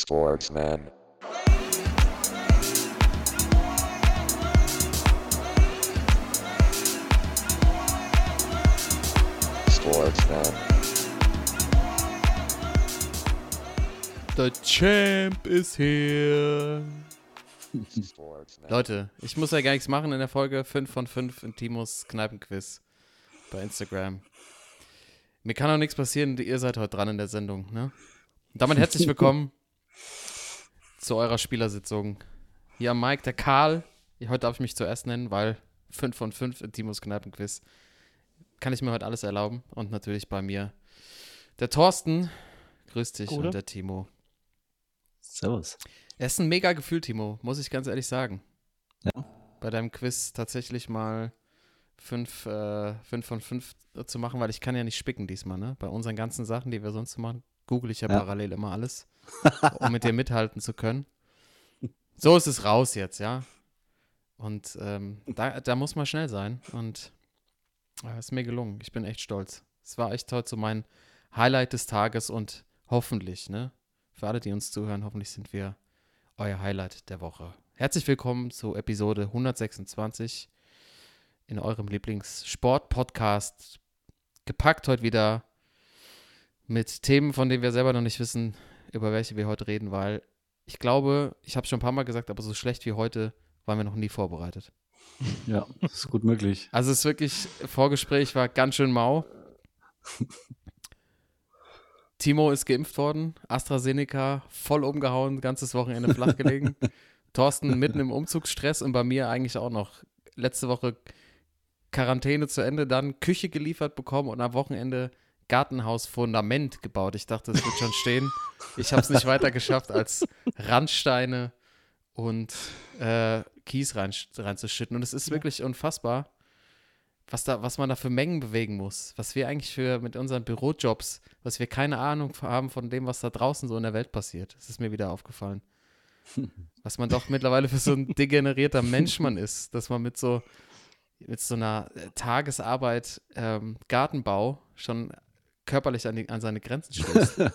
Sportsman. Sportsman. The Champ is here. Sportsman. Leute, ich muss ja gar nichts machen in der Folge 5 von 5 in Timos Kneipenquiz bei Instagram. Mir kann auch nichts passieren, ihr seid heute dran in der Sendung, ne? Und damit herzlich willkommen zu eurer Spielersitzung. Hier am Mike, der Karl. Heute darf ich mich zuerst nennen, weil 5 von 5 in Timos Kneipenquiz kann ich mir heute alles erlauben. Und natürlich bei mir der Thorsten. Grüß dich Gute. und der Timo. Servus. Es ist ein mega Gefühl, Timo, muss ich ganz ehrlich sagen. Ja. Bei deinem Quiz tatsächlich mal fünf, äh, fünf von fünf zu machen, weil ich kann ja nicht spicken diesmal, ne? Bei unseren ganzen Sachen, die wir sonst so machen, google ich ja, Ja. parallel immer alles, um mit dir mithalten zu können. So ist es raus jetzt, ja. Und ähm, da, da muss man schnell sein. Und es ist mir gelungen. Ich bin echt stolz. Es war echt heute so mein Highlight des Tages und hoffentlich, ne? Für alle, die uns zuhören, hoffentlich sind wir euer Highlight der Woche. Herzlich willkommen zu Episode 126 in eurem Lieblingssport-Podcast. Gepackt heute wieder mit Themen, von denen wir selber noch nicht wissen, über welche wir heute reden, weil ich glaube, ich habe schon ein paar Mal gesagt, aber so schlecht wie heute waren wir noch nie vorbereitet. Ja, das ist gut möglich. Also es ist wirklich, Vorgespräch war ganz schön mau. Timo ist geimpft worden, AstraZeneca voll umgehauen, ganzes Wochenende flach gelegen. Thorsten mitten im Umzugsstress und bei mir eigentlich auch noch letzte Woche Quarantäne zu Ende, dann Küche geliefert bekommen und am Wochenende Gartenhausfundament gebaut. Ich dachte, es wird schon stehen. Ich habe es nicht weiter geschafft, als Randsteine und äh, Kies rein, reinzuschütten. Und es ist Ja. wirklich unfassbar, was, da, was man da für Mengen bewegen muss. Was wir eigentlich für mit unseren Bürojobs, was wir keine Ahnung haben von dem, was da draußen so in der Welt passiert. Das ist mir wieder aufgefallen. Was man doch mittlerweile für so ein degenerierter Mensch man ist, dass man mit so, mit so einer äh, Tagesarbeit ähm, Gartenbau schon körperlich an, die, an seine Grenzen stößt.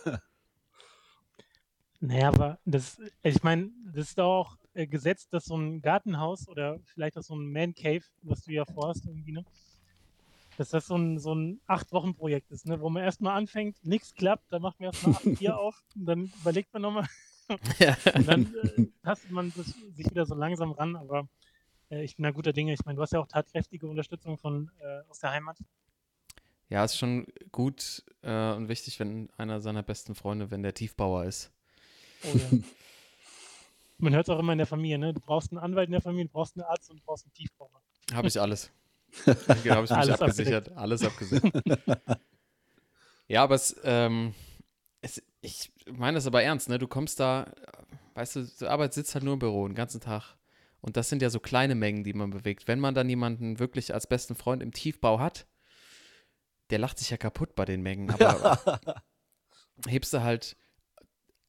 Naja, aber das, ich meine, das ist doch auch äh, gesetzt, dass so ein Gartenhaus oder vielleicht auch so ein Man Cave, was du ja vorhast irgendwie, ne? Dass das so ein, so ein Acht-Wochen-Projekt ist, ne? Wo man erstmal anfängt, nichts klappt, dann macht man erstmal acht Bier auf und dann überlegt man nochmal ja. und dann äh, tastet man das, sich wieder so langsam ran, aber äh, ich bin da guter Dinge. Ich meine, du hast ja auch tatkräftige Unterstützung von äh, aus der Heimat. Ja, ist schon gut äh, und wichtig, wenn einer seiner besten Freunde, wenn der Tiefbauer ist. Oh, ja. Man hört es auch immer in der Familie, ne? Du brauchst einen Anwalt in der Familie, du brauchst einen Arzt und du brauchst einen Tiefbauer. Habe ich alles. genau, habe ich mich Alles abgesichert. Alles abgesichert. ja, aber es, ähm, es, ich meine das aber ernst, ne? Du kommst da, weißt du, die Arbeit sitzt halt nur im Büro den ganzen Tag. Und das sind ja so kleine Mengen, die man bewegt. Wenn man dann jemanden wirklich als besten Freund im Tiefbau hat, der lacht sich ja kaputt bei den Mengen. Aber hebst du halt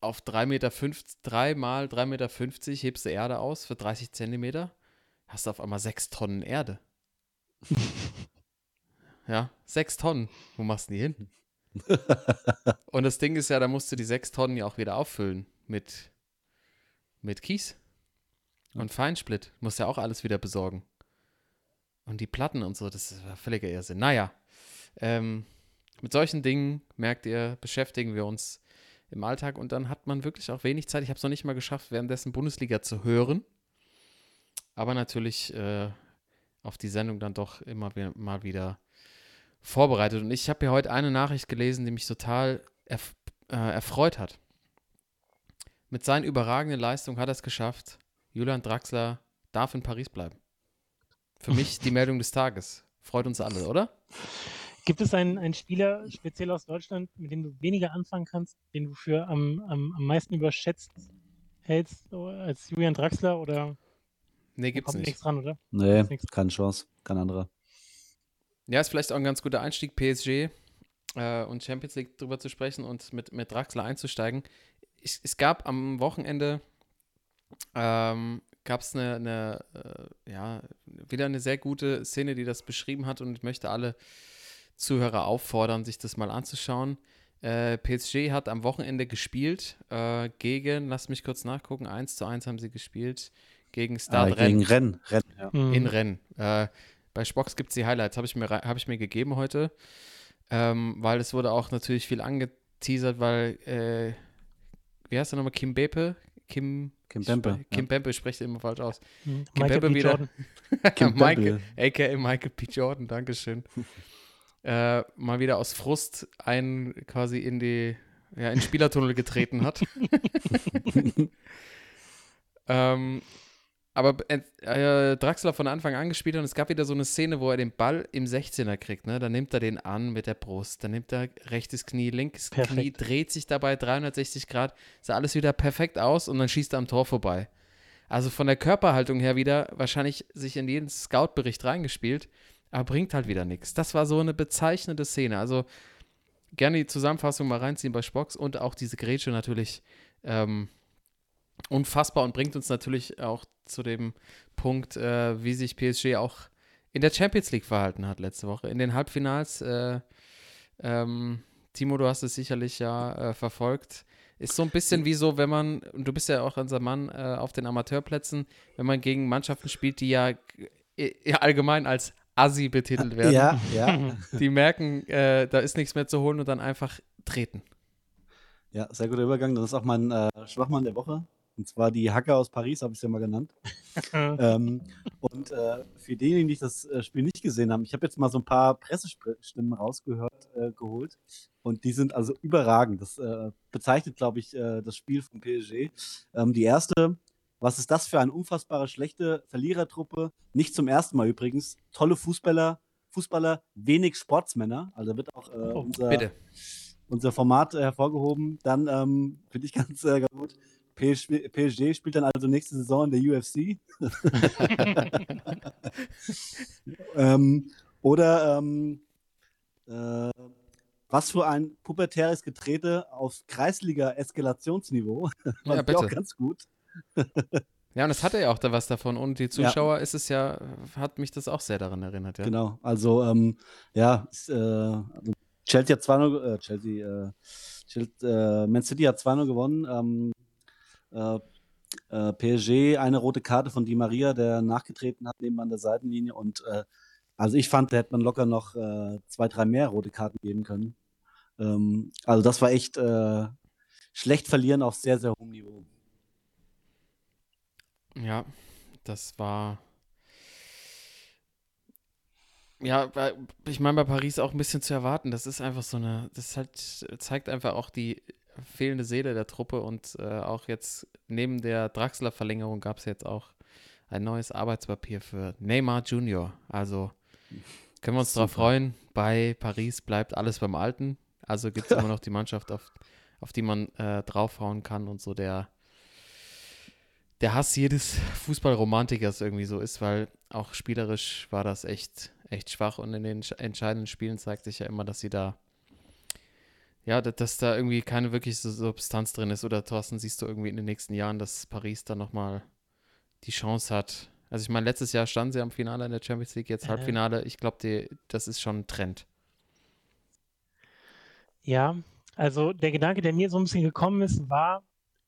auf 3 Meter, 3 mal 3,50 Meter hebst du Erde aus für 30 Zentimeter, hast du auf einmal 6 Tonnen Erde. ja, 6 Tonnen. Wo machst du die hin? Und das Ding ist ja, da musst du die 6 Tonnen ja auch wieder auffüllen mit, mit Kies und Feinsplit. Musst ja auch alles wieder besorgen. Und die Platten und so, das ist völliger Irrsinn. Naja, ähm, mit solchen Dingen, merkt ihr, beschäftigen wir uns im Alltag und dann hat man wirklich auch wenig Zeit. Ich habe es noch nicht mal geschafft, währenddessen Bundesliga zu hören. Aber natürlich äh, auf die Sendung dann doch immer mal wieder vorbereitet. Und ich habe hier heute eine Nachricht gelesen, die mich total erf äh, erfreut hat. Mit seinen überragenden Leistungen hat er es geschafft. Julian Draxler darf in Paris bleiben. Für mich die Meldung des Tages. Freut uns alle, oder? Gibt es einen, einen Spieler, speziell aus Deutschland, mit dem du weniger anfangen kannst, den du für am, am, am meisten überschätzt hältst, so als Julian Draxler oder Nee, gibt's kommt nicht. nichts dran, oder? Nee, keine Chance. Kein anderer. Ja, ist vielleicht auch ein ganz guter Einstieg, PSG äh, und Champions League drüber zu sprechen und mit, mit Draxler einzusteigen. Ich, es gab am Wochenende ähm, gab es eine, eine äh, ja, wieder eine sehr gute Szene, die das beschrieben hat und ich möchte alle Zuhörer auffordern, sich das mal anzuschauen. Äh, PSG hat am Wochenende gespielt äh, gegen, lass mich kurz nachgucken, 1 zu 1 haben sie gespielt gegen Stade Ah, gegen Rennen. Rennen ja. Mhm. in Rennen. Äh, bei Spox gibt es die Highlights, habe ich, mir hab ich mir gegeben heute, ähm, weil es wurde auch natürlich viel angeteasert, weil, äh, wie heißt er nochmal, Kim Bepe? Kim, Kim spre- Kim Bempe spricht immer falsch aus. Mhm. Kim Michael Bembe B. wieder. Jordan. Kim Michael, aka Michael P. Jordan, Dankeschön. Äh, mal wieder aus Frust einen quasi in die, ja, in den Spielertunnel getreten hat. ähm, aber äh, äh, Draxler von Anfang an gespielt und es gab wieder so eine Szene, wo er den Ball im 16er kriegt. Ne? Dann nimmt er den an mit der Brust, dann nimmt er rechtes Knie, linkes Knie, Perfekt. dreht sich dabei 360 Grad, sah alles wieder perfekt aus und dann schießt er am Tor vorbei. Also von der Körperhaltung her wieder wahrscheinlich sich in jeden Scout-Bericht reingespielt, aber bringt halt wieder nichts. Das war so eine bezeichnende Szene. Also gerne die Zusammenfassung mal reinziehen bei Spox und auch diese Grätsche natürlich ähm, unfassbar und bringt uns natürlich auch zu dem Punkt, äh, wie sich PSG auch in der Champions League verhalten hat letzte Woche. In den Halbfinals, äh, ähm, Timo, du hast es sicherlich ja äh, verfolgt. Ist so ein bisschen wie so, wenn man, und du bist ja auch unser Mann äh, auf den Amateurplätzen, wenn man gegen Mannschaften spielt, die ja, äh, ja allgemein als Assi betitelt werden. Ja, ja. Die merken, äh, da ist nichts mehr zu holen und dann einfach treten. Ja, sehr guter Übergang. Das ist auch mein äh, Schwachmann der Woche. Und zwar die Hacker aus Paris, habe ich es ja mal genannt. ähm, und äh, für diejenigen, die das äh, Spiel nicht gesehen haben, ich habe jetzt mal so ein paar Pressestimmen rausgehört, äh, geholt. Und die sind also überragend. Das äh, bezeichnet, glaube ich, äh, das Spiel von PSG. Ähm, die erste, was ist das für eine unfassbare schlechte Verlierertruppe? Nicht zum ersten Mal übrigens. Tolle Fußballer, Fußballer, wenig Sportsmänner. Also wird auch äh, Oh, unser, Bitte. unser Format äh, hervorgehoben. Dann ähm, finde ich ganz äh, gut. PSG, PSG spielt dann also nächste Saison in der UFC. ähm, oder ähm, äh, was für ein pubertäres Getrete auf Kreisliga-Eskalationsniveau. Ja, ich auch bitte. ganz gut. Ja, und das hatte ja auch da was davon. Und die Zuschauer ist es ja, hat mich das auch sehr daran erinnert, ja. Genau. Also, ähm, ja, ist, äh, also Chelsea hat 2-0, äh, Chelsea, äh, Chelsea äh, Man City hat 2-0 gewonnen. Ähm, äh, äh, PSG eine rote Karte von Di Maria, der nachgetreten hat neben an der Seitenlinie. Und äh, also ich fand, da hätte man locker noch äh, zwei, drei mehr rote Karten geben können. Ähm, also das war echt schlecht verlieren auf sehr, sehr hohem Niveau. Ja, das war. Ja, ich meine, bei Paris auch ein bisschen zu erwarten. Das ist einfach so eine. Das halt, zeigt einfach auch die fehlende Seele der Truppe und äh, auch jetzt neben der Draxler-Verlängerung gab es jetzt auch ein neues Arbeitspapier für Neymar Junior. Also können wir uns darauf freuen. Bei Paris bleibt alles beim Alten. Also gibt es immer noch die Mannschaft, auf, auf die man äh, draufhauen kann und so der der Hass jedes Fußballromantikers irgendwie so ist, weil auch spielerisch war das echt, echt schwach und in den sch- entscheidenden Spielen zeigt sich ja immer, dass sie da, ja, da- dass da irgendwie keine wirkliche Su- Substanz drin ist. Oder Thorsten, siehst du irgendwie in den nächsten Jahren, dass Paris dann nochmal die Chance hat? Also ich meine, letztes Jahr standen sie am Finale in der Champions League, jetzt Äh. Halbfinale. Ich glaube, das ist schon ein Trend. Ja, also der Gedanke, der mir so ein bisschen gekommen ist, war,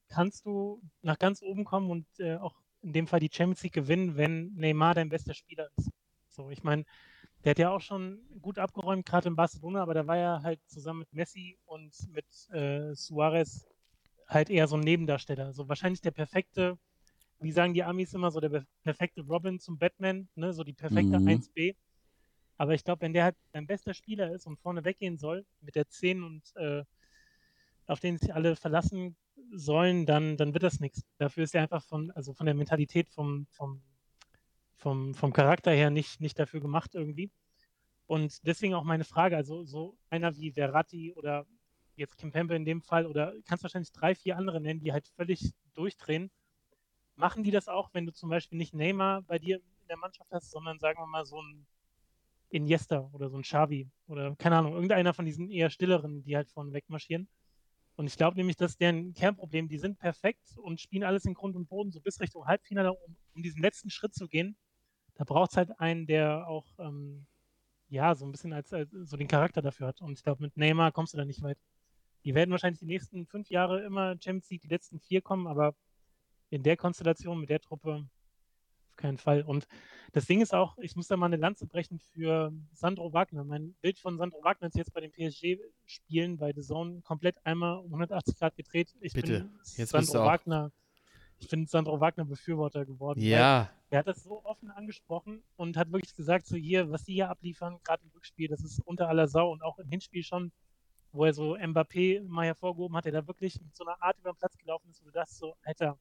kannst du nach ganz oben kommen und äh, auch in dem Fall die Champions League gewinnen, wenn Neymar dein bester Spieler ist? So, ich meine, der hat ja auch schon gut abgeräumt, gerade in Barcelona, aber da war er halt zusammen mit Messi und mit äh, Suarez halt eher so ein Nebendarsteller. So wahrscheinlich der perfekte, wie sagen die Amis immer, so der perfekte Robin zum Batman, ne? so die perfekte Mhm. 1B. Aber ich glaube, wenn der halt dein bester Spieler ist und vorne weggehen soll, mit der 10 und äh, auf den sich alle verlassen sollen, dann, dann wird das nichts. Dafür ist er einfach von, also von der Mentalität, vom, vom, vom, vom Charakter her nicht, nicht dafür gemacht irgendwie. Und deswegen auch meine Frage, also so einer wie Verratti oder jetzt Kimpembe in dem Fall oder kannst wahrscheinlich drei, vier andere nennen, die halt völlig durchdrehen. Machen die das auch, wenn du zum Beispiel nicht Neymar bei dir in der Mannschaft hast, sondern sagen wir mal so ein Iniesta oder so ein Xavi oder keine Ahnung, irgendeiner von diesen eher stilleren, die halt vorne wegmarschieren. Und ich glaube nämlich, das ist deren Kernproblem. Die sind perfekt und spielen alles in Grund und Boden, so bis Richtung Halbfinale, um, um diesen letzten Schritt zu gehen. Da braucht es halt einen, der auch, ähm, ja, so ein bisschen als, als so den Charakter dafür hat. Und ich glaube, mit Neymar kommst du da nicht weit. die werden wahrscheinlich die nächsten fünf Jahre immer Champions League die letzten vier kommen, aber in der Konstellation mit der Truppe auf keinen Fall. Und das Ding ist auch, ich muss da mal eine Lanze brechen für Sandro Wagner. Mein Bild von Sandro Wagner ist jetzt bei den PSG-Spielen bei The Zone komplett einmal um 180 Grad gedreht. Ich Bitte, bin jetzt Sandro Wagner. Ich bin Sandro Wagner Befürworter geworden. Ja, er hat das so offen angesprochen und hat wirklich gesagt, so hier, was die hier abliefern, gerade im Rückspiel, das ist unter aller Sau und auch im Hinspiel schon, wo er so Mbappé mal hervorgehoben hat, der da wirklich mit so einer Art über den Platz gelaufen ist, wo du das so, Alter,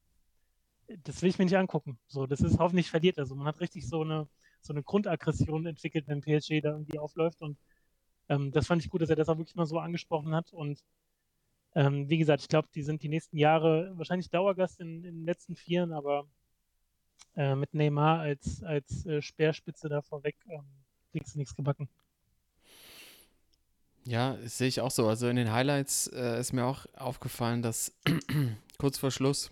das will ich mir nicht angucken. So, das ist hoffentlich verliert er so. Man hat richtig so eine, so eine Grundaggression entwickelt, wenn PSG da irgendwie aufläuft und ähm, das fand ich gut, dass er das auch wirklich mal so angesprochen hat und ähm, wie gesagt, ich glaube, die sind die nächsten Jahre wahrscheinlich Dauergast in, in den letzten Vieren, aber äh, mit Neymar als, als äh, Speerspitze da vorweg ähm, kriegst du nichts gebacken. Ja, sehe ich auch so. Also in den Highlights äh, ist mir auch aufgefallen, dass kurz vor Schluss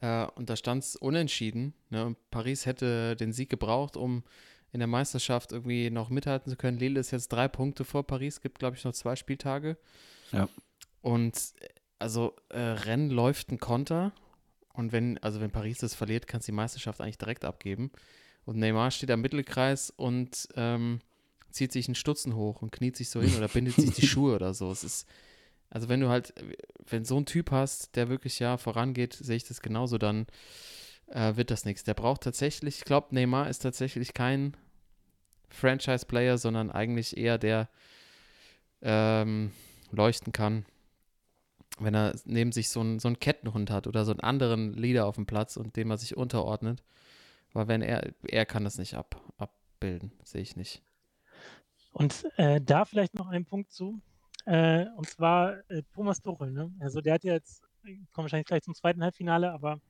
äh, und da stand es unentschieden. Ne? Paris hätte den Sieg gebraucht, um in der Meisterschaft irgendwie noch mithalten zu können. Lille ist jetzt drei Punkte vor Paris, gibt glaube ich noch zwei Spieltage. Ja. Und äh, also äh, Rennen läuft ein Konter und wenn also wenn Paris das verliert, kannst du die Meisterschaft eigentlich direkt abgeben. Und Neymar steht am Mittelkreis und ähm, zieht sich einen Stutzen hoch und kniet sich so hin oder bindet sich die Schuhe oder so. Es ist, also wenn du halt, wenn so einen Typ hast, der wirklich ja vorangeht, sehe ich das genauso, dann äh, wird das nichts. Der braucht tatsächlich, ich glaube, Neymar ist tatsächlich kein Franchise-Player, sondern eigentlich eher der ähm, leuchten kann, wenn er neben sich so einen, so einen Kettenhund hat oder so einen anderen Leader auf dem Platz und dem er sich unterordnet. Weil wenn er, er kann das nicht ab, abbilden, sehe ich nicht. Und äh, da vielleicht noch ein Punkt zu. Äh, und zwar äh, Thomas Tuchel. Ne? Also der hat ja jetzt, kommen wahrscheinlich gleich zum zweiten Halbfinale, aber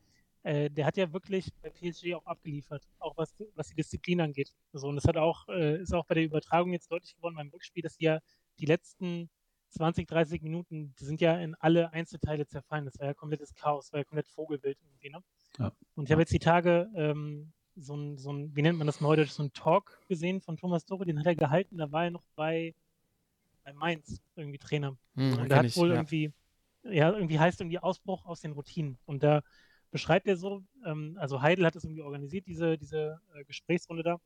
äh, der hat ja wirklich bei PSG auch abgeliefert, auch was, was die Disziplin angeht. So, und das hat auch, äh, ist auch bei der Übertragung jetzt deutlich geworden beim Rückspiel, dass die ja die letzten 20, 30 Minuten, die sind ja in alle Einzelteile zerfallen. Das war ja komplettes Chaos, war ja komplett Vogelwild irgendwie, ne? Ja. Und ich habe jetzt die Tage ähm, so ein, so ein, wie nennt man das neudeutsch, so ein Talk gesehen von Thomas Tuchel, den hat er gehalten, da war er noch bei, bei Mainz irgendwie Trainer. Hm, Und da hat ich, wohl ja. irgendwie, ja, irgendwie heißt irgendwie Ausbruch aus den Routinen. Und da beschreibt er so, ähm, also Heidel hat das irgendwie organisiert, diese, diese äh, Gesprächsrunde da.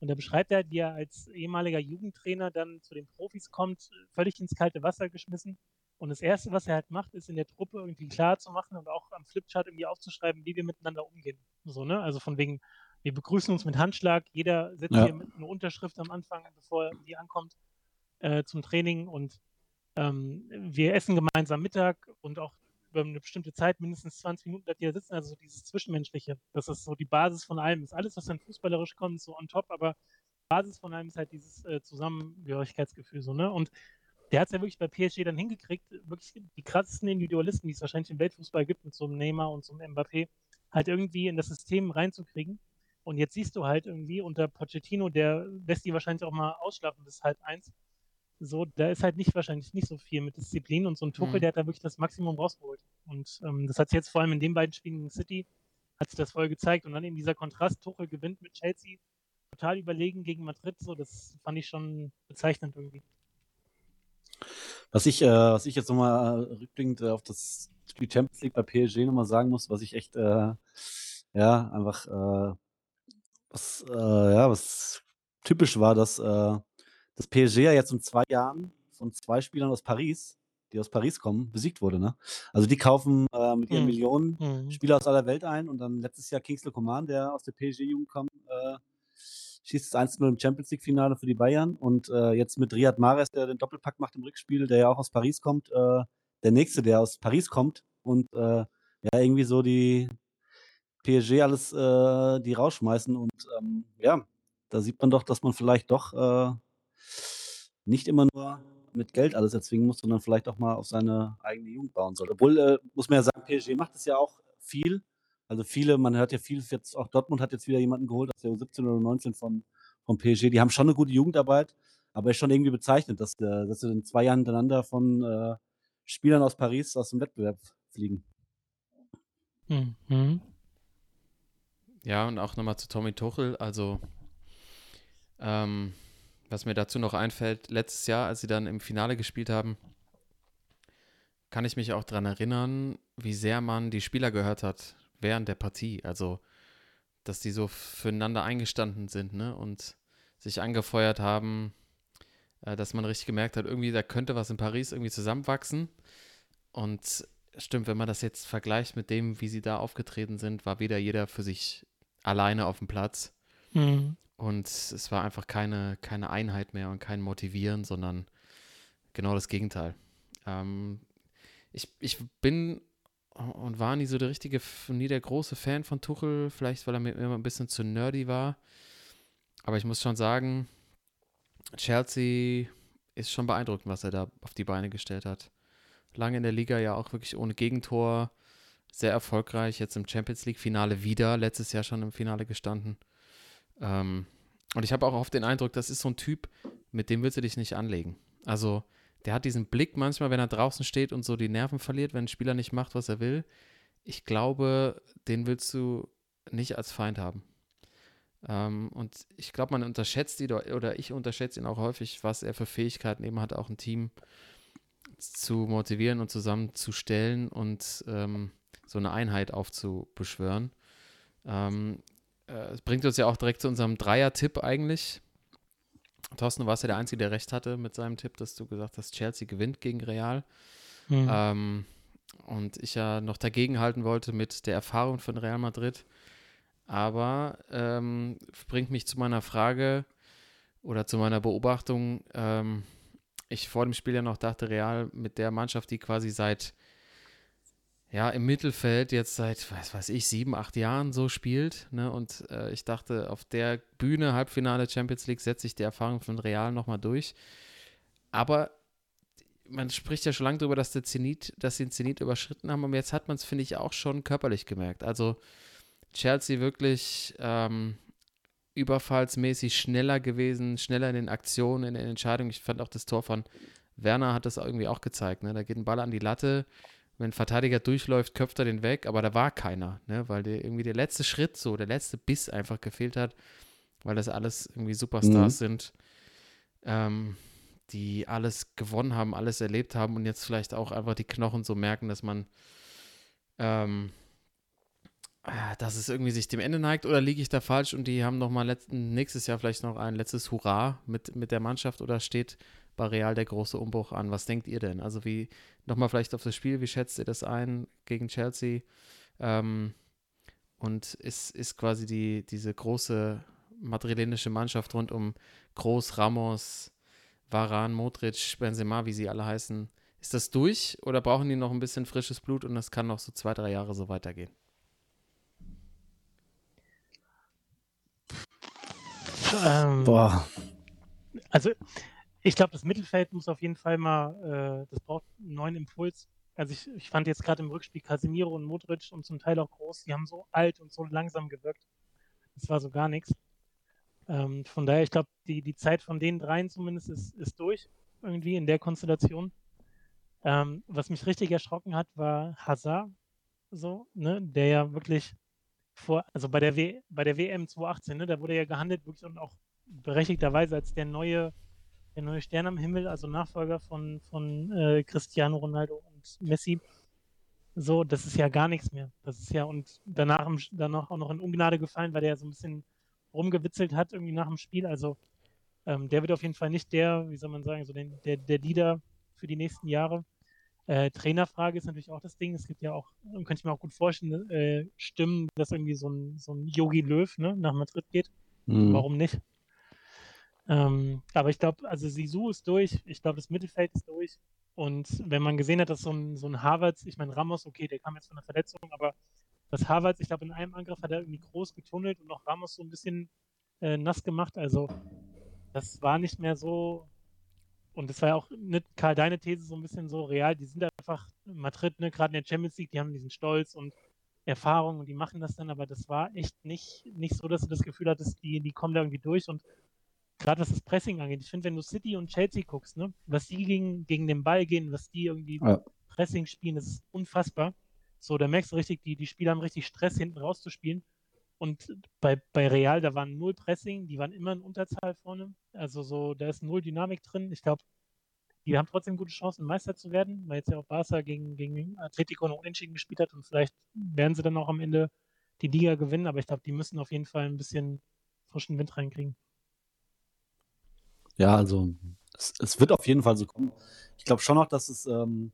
Und da beschreibt er, wie er als ehemaliger Jugendtrainer dann zu den Profis kommt, völlig ins kalte Wasser geschmissen. Und das Erste, was er halt macht, ist in der Truppe irgendwie klar zu machen und auch am Flipchart irgendwie aufzuschreiben, wie wir miteinander umgehen. So, ne? Also von wegen, wir begrüßen uns mit Handschlag, jeder setzt Ja. hier mit eine Unterschrift am Anfang, bevor er irgendwie ankommt äh, zum Training und ähm, wir essen gemeinsam Mittag und auch über eine bestimmte Zeit, mindestens 20 Minuten, bleibt ihr sitzen. Also so dieses Zwischenmenschliche, das ist so die Basis von allem. Ist alles, was dann fußballerisch kommt, so on top, aber Basis von allem ist halt dieses äh, Zusammengehörigkeitsgefühl so, ne? Und der hat es ja wirklich bei PSG dann hingekriegt, wirklich die krassesten Individualisten, die es wahrscheinlich im Weltfußball gibt, mit so einem Neymar und so einem Mbappé, halt irgendwie in das System reinzukriegen. Und jetzt siehst du halt irgendwie unter Pochettino, der lässt die wahrscheinlich auch mal ausschlafen bis halb eins. So, da ist halt nicht wahrscheinlich nicht so viel mit Disziplin und so ein Tuchel, Mhm. der hat da wirklich das Maximum rausgeholt. Und ähm, das hat sich jetzt vor allem in den beiden Spielen gegen City, hat sich das voll gezeigt. Und dann eben dieser Kontrast, Tuchel gewinnt mit Chelsea, total überlegen gegen Madrid, so, das fand ich schon bezeichnend irgendwie. Was ich, äh, was ich jetzt nochmal äh, rückblickend äh, auf das Spiel Champions League bei PSG nochmal sagen muss, was ich echt, äh, ja, einfach, äh, was, äh, ja, was typisch war, dass äh, das PSG ja jetzt in zwei Jahren von zwei Spielern aus Paris, die aus Paris kommen, besiegt wurde, ne? Also die kaufen äh, mit ihren Mhm. Millionen Mhm. Spieler aus aller Welt ein und dann letztes Jahr Kingsley Coman, der aus der PSG-Jugend kommt, äh, schießt das 1-0 im Champions League-Finale für die Bayern und äh, jetzt mit Riyad Mahrez, der den Doppelpack macht im Rückspiel, der ja auch aus Paris kommt, äh, der nächste, der aus Paris kommt und äh, ja, irgendwie so die PSG alles, äh, die rausschmeißen und ähm, ja, da sieht man doch, dass man vielleicht doch nicht immer nur mit Geld alles erzwingen muss, sondern vielleicht auch mal auf seine eigene Jugend bauen sollte. Obwohl, äh, muss man ja sagen, PSG macht es ja auch viel. Also viele, man hört ja viel, jetzt auch Dortmund hat jetzt wieder jemanden geholt aus der U17 oder U19 von, von PSG. Die haben schon eine gute Jugendarbeit, aber ist schon irgendwie bezeichnet, dass, äh, dass sie in zwei Jahren hintereinander von äh, Spielern aus Paris aus dem Wettbewerb fliegen. Mhm. Ja, und auch nochmal zu Tommy Tuchel. Also, ähm, was mir dazu noch einfällt, letztes Jahr, als sie dann im Finale gespielt haben, kann ich mich auch daran erinnern, wie sehr man die Spieler gehört hat während der Partie. Also, dass die so füreinander eingestanden sind ne? und sich angefeuert haben, äh, dass man richtig gemerkt hat, irgendwie, da könnte was in Paris irgendwie zusammenwachsen. Und stimmt, wenn man das jetzt vergleicht mit dem, wie sie da aufgetreten sind, war wieder jeder für sich alleine auf dem Platz. Mhm. Und es war einfach keine, keine Einheit mehr und kein Motivieren, sondern genau das Gegenteil. Ähm, ich, ich bin und war nie so der richtige, nie der große Fan von Tuchel, vielleicht weil er mir immer ein bisschen zu nerdy war. Aber ich muss schon sagen, Chelsea ist schon beeindruckend, was er da auf die Beine gestellt hat. Lange in der Liga ja auch wirklich ohne Gegentor, sehr erfolgreich, jetzt im Champions League-Finale wieder, letztes Jahr schon im Finale gestanden. Ähm, und ich habe auch oft den Eindruck, das ist so ein Typ, mit dem willst du dich nicht anlegen. Also, der hat diesen Blick manchmal, wenn er draußen steht und so die Nerven verliert, wenn ein Spieler nicht macht, was er will. Ich glaube, den willst du nicht als Feind haben. Ähm, und ich glaube, man unterschätzt ihn oder ich unterschätze ihn auch häufig, was er für Fähigkeiten eben hat, auch ein Team zu motivieren und zusammenzustellen und ähm, so eine Einheit aufzubeschwören. Ähm, äh, es bringt uns ja auch direkt zu unserem Dreier-Tipp eigentlich. Thorsten, du warst ja der Einzige, der recht hatte mit seinem Tipp, dass du gesagt hast, Chelsea gewinnt gegen Real. Mhm. Ähm, und ich ja noch dagegen halten wollte mit der Erfahrung von Real Madrid. Aber ähm, bringt mich zu meiner Frage oder zu meiner Beobachtung. Ähm, ich vor dem Spiel ja noch dachte, Real mit der Mannschaft, die quasi seit ja, im Mittelfeld jetzt seit, was weiß ich, sieben, acht Jahren so spielt. Ne? Und äh, ich dachte, auf der Bühne, Halbfinale Champions League, setze ich die Erfahrung von Real nochmal durch. Aber man spricht ja schon lange darüber, dass, der Zenit, dass sie den Zenit überschritten haben. Und jetzt hat man es, finde ich, auch schon körperlich gemerkt. Also Chelsea wirklich ähm, überfallsmäßig schneller gewesen, schneller in den Aktionen, in den Entscheidungen. Ich fand auch das Tor von Werner hat das irgendwie auch gezeigt. Ne? Da geht ein Ball an die Latte wenn ein Verteidiger durchläuft, köpft er den weg, aber da war keiner, ne? weil der, irgendwie der letzte Schritt, so der letzte Biss einfach gefehlt hat, weil das alles irgendwie Superstars mhm. sind, ähm, die alles gewonnen haben, alles erlebt haben und jetzt vielleicht auch einfach die Knochen so merken, dass man, ähm, äh, dass es irgendwie sich dem Ende neigt oder liege ich da falsch und die haben nochmal nächstes Jahr vielleicht noch ein letztes Hurra mit, mit der Mannschaft oder steht bei Real der große Umbruch an. Was denkt ihr denn? Also wie, nochmal vielleicht auf das Spiel, wie schätzt ihr das ein gegen Chelsea? Ähm, und ist, ist quasi die, diese große madrilenische Mannschaft rund um Groß, Ramos, Varan, Modric, Benzema, wie sie alle heißen, ist das durch oder brauchen die noch ein bisschen frisches Blut und das kann noch so zwei, drei Jahre so weitergehen? Ähm, Boah. Also ich glaube, das Mittelfeld muss auf jeden Fall mal, äh, das braucht einen neuen Impuls. Also ich, ich fand jetzt gerade im Rückspiel Casemiro und Modric und zum Teil auch Groß, die haben so alt und so langsam gewirkt. Das war so gar nichts. Ähm, von daher, ich glaube, die, die Zeit von den dreien zumindest ist, ist durch, irgendwie in der Konstellation. Ähm, was mich richtig erschrocken hat, war Hazard, so, ne, der ja wirklich vor, also bei der, w, bei der WM 2018, ne, da wurde ja gehandelt, wirklich und auch berechtigterweise als der neue der neue Stern am Himmel, also Nachfolger von, von äh, Cristiano Ronaldo und Messi. So, das ist ja gar nichts mehr. Das ist ja, und danach, danach auch noch in Ungnade gefallen, weil der so ein bisschen rumgewitzelt hat, irgendwie nach dem Spiel. Also, ähm, der wird auf jeden Fall nicht der, wie soll man sagen, so den, der, der Leader für die nächsten Jahre. Äh, Trainerfrage ist natürlich auch das Ding. Es gibt ja auch, könnte ich mir auch gut vorstellen, äh, Stimmen, dass irgendwie so ein, so ein Yogi Löw ne, nach Madrid geht. Mhm. Warum nicht? Ähm, aber ich glaube, also Sisu ist durch, ich glaube, das Mittelfeld ist durch. Und wenn man gesehen hat, dass so ein, so ein Harvards, ich meine, Ramos, okay, der kam jetzt von einer Verletzung, aber das Harvards, ich glaube, in einem Angriff hat er irgendwie groß getunnelt und noch Ramos so ein bisschen äh, nass gemacht. Also, das war nicht mehr so. Und das war ja auch, nicht, Karl, deine These so ein bisschen so real. Die sind einfach Madrid, ne, gerade in der Champions League, die haben diesen Stolz und Erfahrung und die machen das dann, aber das war echt nicht, nicht so, dass du das Gefühl hattest, die, die kommen da irgendwie durch und gerade was das Pressing angeht. Ich finde, wenn du City und Chelsea guckst, ne, was die gegen, gegen den Ball gehen, was die irgendwie ja. Pressing spielen, das ist unfassbar. So, da merkst du richtig, die, die Spieler haben richtig Stress, hinten rauszuspielen. Und bei, bei Real, da waren null Pressing, die waren immer in Unterzahl vorne. Also so, da ist null Dynamik drin. Ich glaube, die haben trotzdem gute Chancen, Meister zu werden, weil jetzt ja auch Barca gegen, gegen Atletico noch unentschieden gespielt hat und vielleicht werden sie dann auch am Ende die Liga gewinnen, aber ich glaube, die müssen auf jeden Fall ein bisschen frischen Wind reinkriegen. Ja, also es, es wird auf jeden Fall so kommen. Ich glaube schon noch, dass es ähm,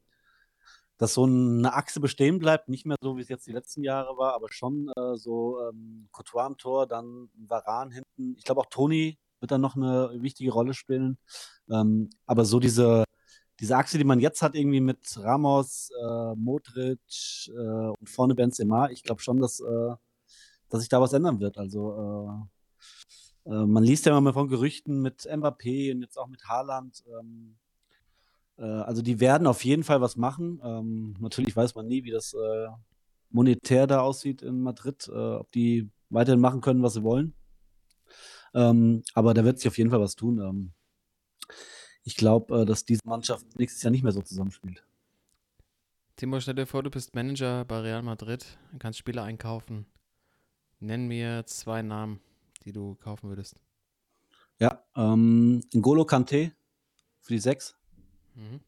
dass so eine Achse bestehen bleibt, nicht mehr so, wie es jetzt die letzten Jahre war, aber schon äh, so ähm, Courtois am Tor, dann Varan hinten. Ich glaube auch Toni wird dann noch eine wichtige Rolle spielen. Ähm, aber so diese, diese Achse, die man jetzt hat, irgendwie mit Ramos, äh, Modric äh, und vorne Benzema, ich glaube schon, dass, äh, dass sich da was ändern wird. Also äh, man liest ja immer von Gerüchten mit Mbappé und jetzt auch mit Haaland. Ähm, äh, also die werden auf jeden Fall was machen. Ähm, natürlich weiß man nie, wie das äh, monetär da aussieht in Madrid, äh, ob die weiterhin machen können, was sie wollen. Ähm, aber da wird sich auf jeden Fall was tun. Ähm, ich glaube, äh, dass diese Mannschaft nächstes Jahr nicht mehr so zusammenspielt. Timo, stell dir vor, du bist Manager bei Real Madrid, kannst Spieler einkaufen. Nenn mir zwei Namen, die du kaufen würdest. Ja, ähm, N'Golo Kante für die sechs. Mhm.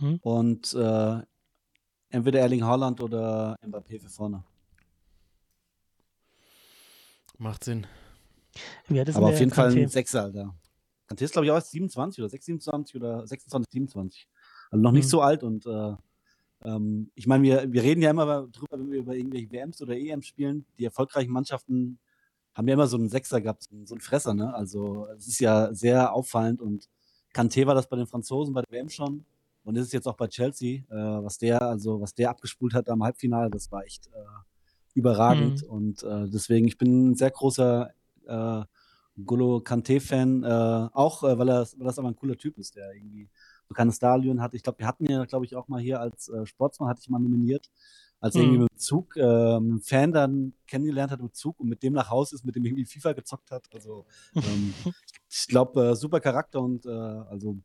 Mhm. Und äh, entweder Erling Haaland oder Mbappé für vorne. Macht Sinn. Aber auf jeden Fall Kanté? ein Sechser, Alter. Kanté ist, glaube ich, auch erst 27 oder 6, 27 oder 26, 27. Also noch nicht Mhm. so alt und äh, ähm, ich meine, wir, wir reden ja immer drüber, wenn wir über irgendwelche WMs oder EMs spielen. Die erfolgreichen Mannschaften haben ja immer so einen Sechser gehabt, so einen- so Fresser, ne? Also es ist ja sehr auffallend und Kanté war das bei den Franzosen bei der WM schon und ist jetzt auch bei Chelsea, äh, was der, also was der abgespult hat am Halbfinale, das war echt äh, überragend Mhm. und äh, deswegen, ich bin ein sehr großer äh, Golo Kante-Fan, äh, auch äh, weil, er, weil das aber ein cooler Typ ist, der irgendwie bekanntes Stadion hat. Ich glaube, wir hatten ja, glaube ich, auch mal hier als äh, Sportsmann, hatte ich mal nominiert, als er Mhm. irgendwie mit dem Zug, äh, einen Fan dann kennengelernt hat mit Zug und mit dem nach Hause ist, mit dem irgendwie FIFA gezockt hat. Also ähm, ich glaube, äh, super Charakter und äh, also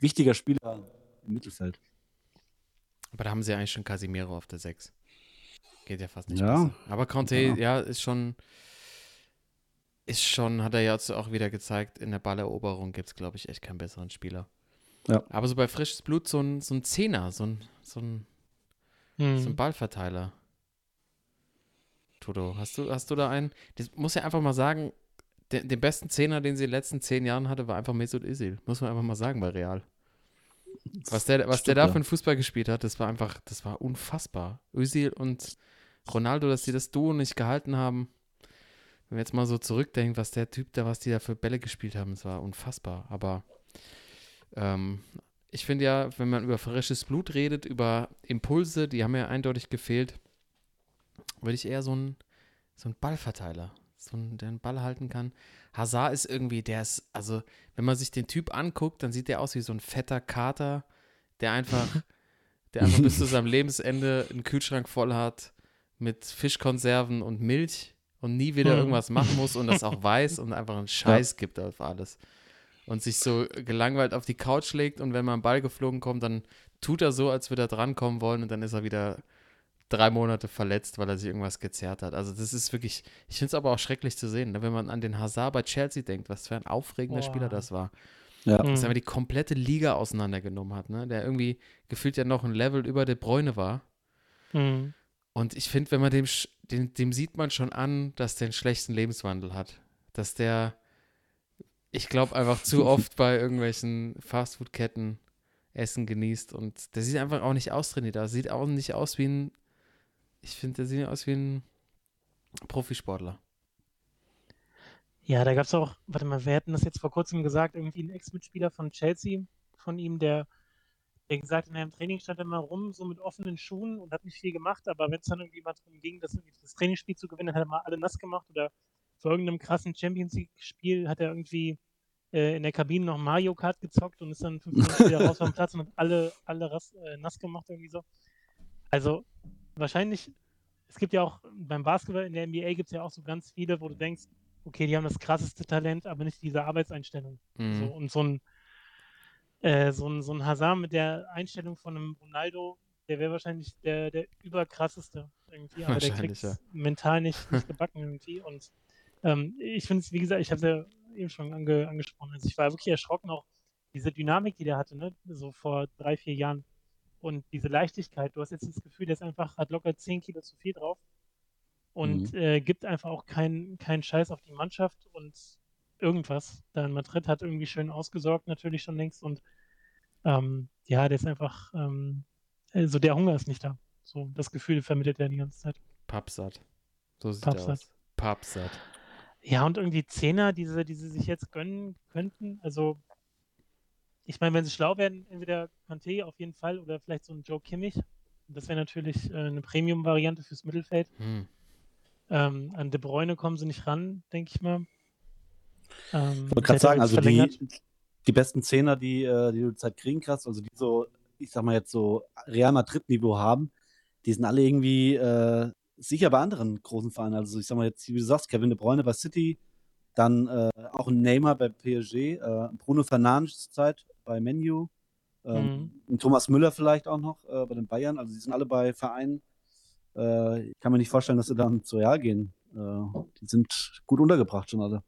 wichtiger Spieler im Mittelfeld. Aber da haben sie eigentlich schon Casimiro auf der 6. Geht ja fast nicht Ja. besser. Aber Conte, Ja. ja, ist schon, ist schon, hat er jetzt auch wieder gezeigt, in der Balleroberung gibt es, glaube ich, echt keinen besseren Spieler. Ja. Aber so bei frisches Blut so ein, so ein Zehner, so ein, so ein, so ein Mhm. Ballverteiler. Toto, hast du, hast du da einen? Das muss ja einfach mal sagen, den, den besten Zehner, den sie in den letzten zehn Jahren hatte, war einfach Mesut Özil. Muss man einfach mal sagen bei Real. Was der, was der da für einen Fußball gespielt hat, das war einfach, das war unfassbar. Özil und Ronaldo, dass die das Duo nicht gehalten haben. Wenn wir jetzt mal so zurückdenken, was der Typ da, was die da für Bälle gespielt haben, das war unfassbar. Aber ähm, ich finde ja, wenn man über frisches Blut redet, über Impulse, die haben ja eindeutig gefehlt, würde ich eher so ein, so ein Ballverteiler, so ein, der einen Ball halten kann. Hazard ist irgendwie, der ist, also, wenn man sich den Typ anguckt, dann sieht der aus wie so ein fetter Kater, der einfach, der einfach bis zu seinem Lebensende einen Kühlschrank voll hat mit Fischkonserven und Milch und nie wieder Hm. irgendwas machen muss und das auch weiß und einfach einen Scheiß gibt auf alles. Und sich so gelangweilt auf die Couch legt und wenn mal ein Ball geflogen kommt, dann tut er so, als würde er drankommen wollen und dann ist er wieder drei Monate verletzt, weil er sich irgendwas gezerrt hat. Also das ist wirklich, ich finde es aber auch schrecklich zu sehen, ne? wenn man an den Hazard bei Chelsea denkt, was für ein aufregender Boah. Spieler das war. Ja. Mhm. Dass er aber die komplette Liga auseinandergenommen hat, ne? der irgendwie gefühlt ja noch ein Level über De Bruyne war. Mhm. Und ich finde, wenn man dem, dem, dem sieht man schon an, dass der einen schlechten Lebenswandel hat. Dass der, ich glaube, einfach zu oft bei irgendwelchen Fastfood-Ketten Essen genießt. Und der sieht einfach auch nicht austrainiert aus. Sieht auch nicht aus wie ein, ich finde, der sieht aus wie ein Profisportler. Ja, da gab es auch, warte mal, wir hatten das jetzt vor kurzem gesagt, irgendwie ein Ex-Mitspieler von Chelsea, von ihm, der, der gesagt hat, in einem Training stand er mal rum, so mit offenen Schuhen und hat nicht viel gemacht, aber wenn es dann irgendwie mal darum ging, das, das Trainingsspiel zu gewinnen, dann hat er mal alle nass gemacht oder vor irgendeinem krassen Champions League-Spiel hat er irgendwie äh, in der Kabine noch Mario Kart gezockt und ist dann fünf Minuten wieder raus vom Platz und hat alle, alle ras, äh, nass gemacht irgendwie so. Also wahrscheinlich, es gibt ja auch beim Basketball in der NBA gibt es ja auch so ganz viele, wo du denkst, okay, die haben das krasseste Talent, aber nicht diese Arbeitseinstellung. Mhm. So, und so ein, äh, so, ein, so ein Hazard mit der Einstellung von einem Ronaldo, der wäre wahrscheinlich der, der überkrasseste irgendwie, aber der kriegt ja. mental nicht, nicht gebacken irgendwie. Und ähm, ich finde es, wie gesagt, ich habe es ja eben schon ange, angesprochen, also ich war wirklich erschrocken auch, diese Dynamik, die der hatte, ne? so vor drei, vier Jahren und diese Leichtigkeit. Du hast jetzt das Gefühl, der ist einfach, hat locker 10 Kilo zu viel drauf und Mhm. äh, gibt einfach auch keinen keinen Scheiß auf die Mannschaft und irgendwas. Da in Madrid hat irgendwie schön ausgesorgt, natürlich schon längst und ähm, ja, der ist einfach, ähm, also der Hunger ist nicht da. So, das Gefühl vermittelt er die ganze Zeit. Pappsatt. So sieht Pappsatt. aus. Pappsatt. Ja, und irgendwie Zehner, die sie, die sie sich jetzt gönnen könnten. Also, ich meine, wenn sie schlau werden, entweder Kanté auf jeden Fall oder vielleicht so ein Joe Kimmich. Das wäre natürlich äh, eine Premium-Variante fürs Mittelfeld. Hm. Ähm, an De Bruyne kommen sie nicht ran, denke ich mal. Ähm, Ich wollte gerade sagen, jetzt also verlängert. die, die besten Zehner, die, äh, die du zurzeit kriegen kannst, also die so, ich sag mal jetzt so Real Madrid-Niveau haben, die sind alle irgendwie äh, sicher bei anderen großen Vereinen. Also ich sag mal jetzt, wie du sagst, Kevin De Bruyne bei City, dann äh, auch ein Neymar bei PSG, äh, Bruno Fernandes zurzeit bei Menu, ähm, ein Thomas Müller vielleicht auch noch äh, bei den Bayern. Also die sind alle bei Vereinen. Äh, ich kann mir nicht vorstellen, dass sie dann zu Real gehen. Äh, die sind gut untergebracht schon alle.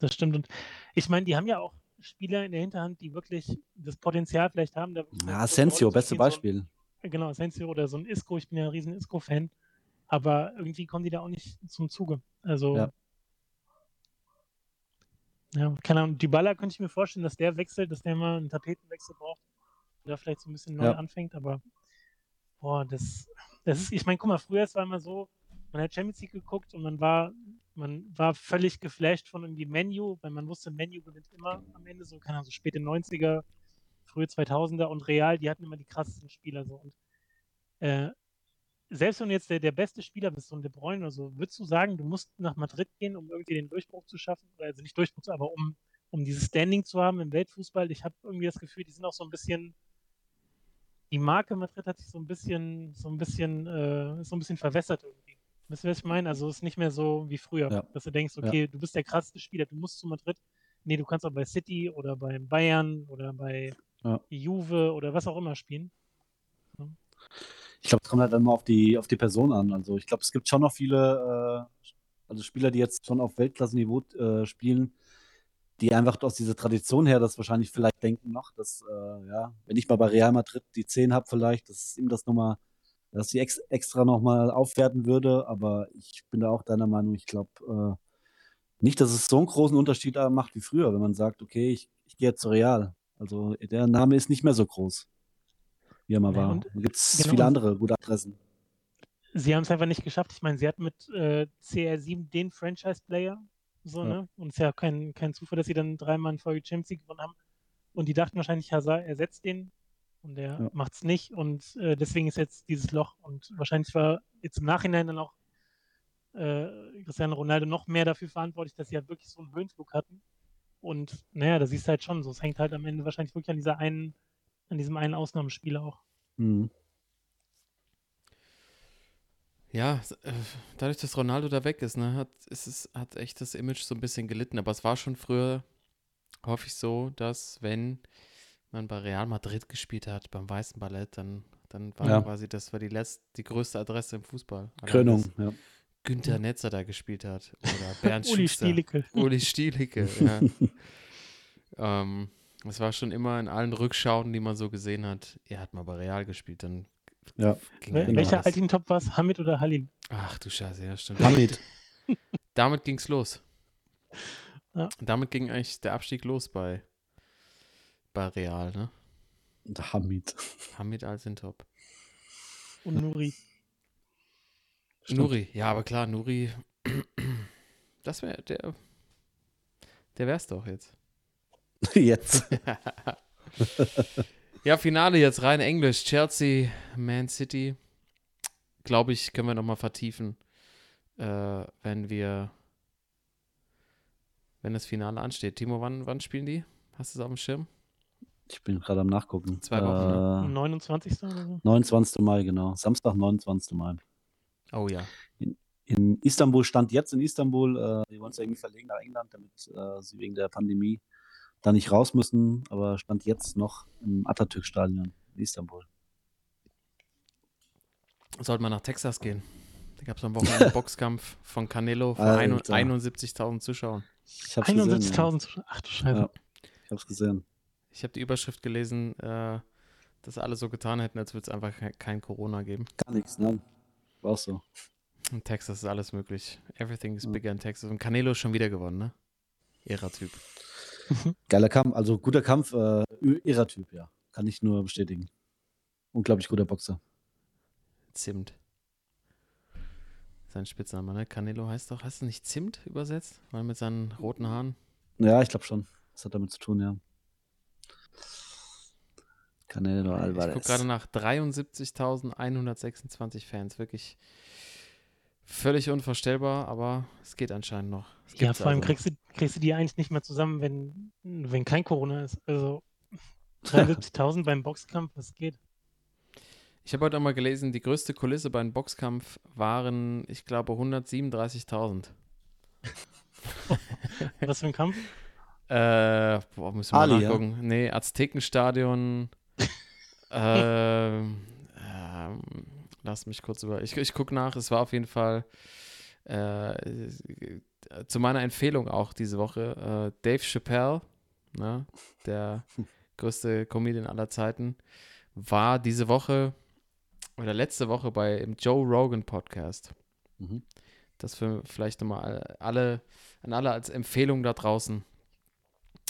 Das stimmt. Und ich meine, die haben ja auch Spieler in der Hinterhand, die wirklich das Potenzial vielleicht haben. Da Ja, Asensio, beste spielen. So Beispiel. Genau, Asensio oder so ein Isco. Ich bin ja ein riesen Isco-Fan. Aber irgendwie kommen die da auch nicht zum Zuge. Also, Ja. ja, keine Ahnung. Dybala könnte ich mir vorstellen, dass der wechselt, dass der mal einen Tapetenwechsel braucht. Oder vielleicht so ein bisschen neu Ja. anfängt. Aber, boah, das, das ist, ich meine, guck mal, früher es war immer so, man hat Champions League geguckt und man war, man war völlig geflasht von irgendwie Menu, weil man wusste, Menu gewinnt immer am Ende, so, keine Ahnung, so späte 90er, frühe 2000er und Real, die hatten immer die krassesten Spieler so. Und äh, selbst wenn du jetzt der, der beste Spieler bist, so ein De Bruyne oder so, würdest du sagen, du musst nach Madrid gehen, um irgendwie den Durchbruch zu schaffen? Oder Also nicht Durchbruch, aber um, um dieses Standing zu haben im Weltfußball. Ich habe irgendwie das Gefühl, die sind auch so ein bisschen, die Marke Madrid hat sich so ein bisschen, so ein bisschen, äh, so ein bisschen verwässert irgendwie. Wisst ihr, was ich meine? Also es ist nicht mehr so wie früher, Ja. dass du denkst, Ja. okay, du bist der krasseste Spieler, du musst zu Madrid. Nee, du kannst auch bei City oder bei Bayern oder bei Ja. Juve oder was auch immer spielen. Ich glaube, es kommt halt immer auf die, auf die Person an. Also ich glaube, es gibt schon noch viele, äh, also Spieler, die jetzt schon auf Weltklassenniveau äh, spielen, die einfach aus dieser Tradition her das wahrscheinlich vielleicht denken noch, dass, äh, ja, wenn ich mal bei Real Madrid die 10 habe vielleicht, dass ihm das nochmal, dass sie ex extra nochmal aufwerten würde. Aber ich bin da auch deiner Meinung, ich glaube äh, nicht, dass es so einen großen Unterschied äh, macht wie früher, wenn man sagt, okay, ich, ich gehe jetzt zu Real. Also der Name ist nicht mehr so groß, wie er mal war. und- Da gibt es genau, viele andere gute Adressen. sie haben es einfach nicht geschafft. Ich meine, sie hatten mit äh, CR7 den Franchise-Player. So, Ja. ne? Und es ist ja kein, kein Zufall, dass sie dann dreimal in Folge Champions League gewonnen haben. Und die dachten wahrscheinlich, Hazard ersetzt den. Und der Ja. macht's nicht. Und äh, deswegen ist jetzt dieses Loch. Und wahrscheinlich war jetzt im Nachhinein dann auch äh, Cristiano Ronaldo noch mehr dafür verantwortlich, dass sie halt wirklich so einen Höhenflug hatten. Und naja, da siehst du halt schon so. Es hängt halt am Ende wahrscheinlich wirklich an dieser einen, an diesem einen Ausnahmespieler auch. Mhm. Ja, äh, dadurch, dass Ronaldo da weg ist, ne, hat, ist es, hat echt das Image so ein bisschen gelitten. Aber es war schon früher häufig so, dass wenn man bei Real Madrid gespielt hat, beim Weißen Ballett, dann, dann war Ja. quasi, das war die, letzt, die größte Adresse im Fußball. Krönung, ja. Günther Netzer da gespielt hat. Oder Bernd Uli Schuster. Stielicke. Uli Stielicke, ja. ähm, es war schon immer in allen Rückschauen, die man so gesehen hat, er hat mal bei Real gespielt, dann Ja. ging Wel welcher. Altintop war es? Hamid oder Halil? Ach du Scheiße, ja, stimmt. Hamid. Damit ging's los. Ja. Damit ging eigentlich der Abstieg los bei, bei Real, ne? Und Hamid. Hamid Altintop. Und Nuri. Stimmt. Nuri, ja, aber klar, Nuri, das wäre der, der wär's doch jetzt. Jetzt. ja, Finale jetzt rein Englisch. Chelsea, Man City. Glaube ich, können wir nochmal vertiefen, äh, wenn wir, wenn das Finale ansteht. Timo, wann, wann spielen die? Hast du es auf dem Schirm? Ich bin gerade am Nachgucken. Zwei Wochen, ne? Äh, 29. oder so? 29. Mai, genau. Samstag, 29. Mai. Oh ja. In Istanbul stand jetzt in Istanbul, äh, die wollen es irgendwie verlegen nach England, damit äh, sie wegen der Pandemie da nicht raus müssen, aber stand jetzt noch im Atatürk-Stadion in Istanbul. Sollte man nach Texas gehen. Da gab es am Wochenende einen Boxkampf von Canelo vor ein- Alter. 71.000 Zuschauern. Ich hab's gesehen. Ja. 71.000 Zuschauer. Ach du Scheiße. Ja. Ich hab's gesehen. Ich habe die Überschrift gelesen, äh, dass alle so getan hätten, als würde es einfach ke- kein Corona geben. Gar nichts, ne? War auch so. In Texas ist alles möglich. Everything is Ja. bigger in Texas. Und Canelo ist schon wieder gewonnen, ne? Ihrer Typ. Geiler Kampf, also guter Kampf, äh, ihrer Typ, ja. Kann ich nur bestätigen. Unglaublich guter Boxer. Zimt. Sein Spitzname, ne? Canelo heißt doch, heißt es nicht Zimt übersetzt? Weil mit seinen roten Haaren. Ja, ich glaube schon. Das hat damit zu tun, ja. Canelo Ich Alvarez. gucke gerade nach 73.126 Fans. Wirklich völlig unvorstellbar, aber es geht anscheinend noch. Es Ja, vor allem also. kriegst du, kriegst du die eigentlich nicht mehr zusammen, wenn, wenn kein Corona ist. Also 73.000 beim Boxkampf, was geht? Ich habe heute auch mal gelesen, die größte Kulisse beim Boxkampf waren, ich glaube, 137.000. Was für ein Kampf? Äh, boah, müssen wir mal Ali, ja? nachgucken. Nee, Aztekenstadion. Ähm, ähm, lass mich kurz über. Ich, ich gucke nach. Es war auf jeden Fall äh, zu meiner Empfehlung auch diese Woche. Äh, Dave Chappelle, ne, der größte Comedian aller Zeiten, war diese Woche oder letzte Woche bei im Joe Rogan Podcast. Mhm. Das für vielleicht nochmal alle, an alle als Empfehlung da draußen.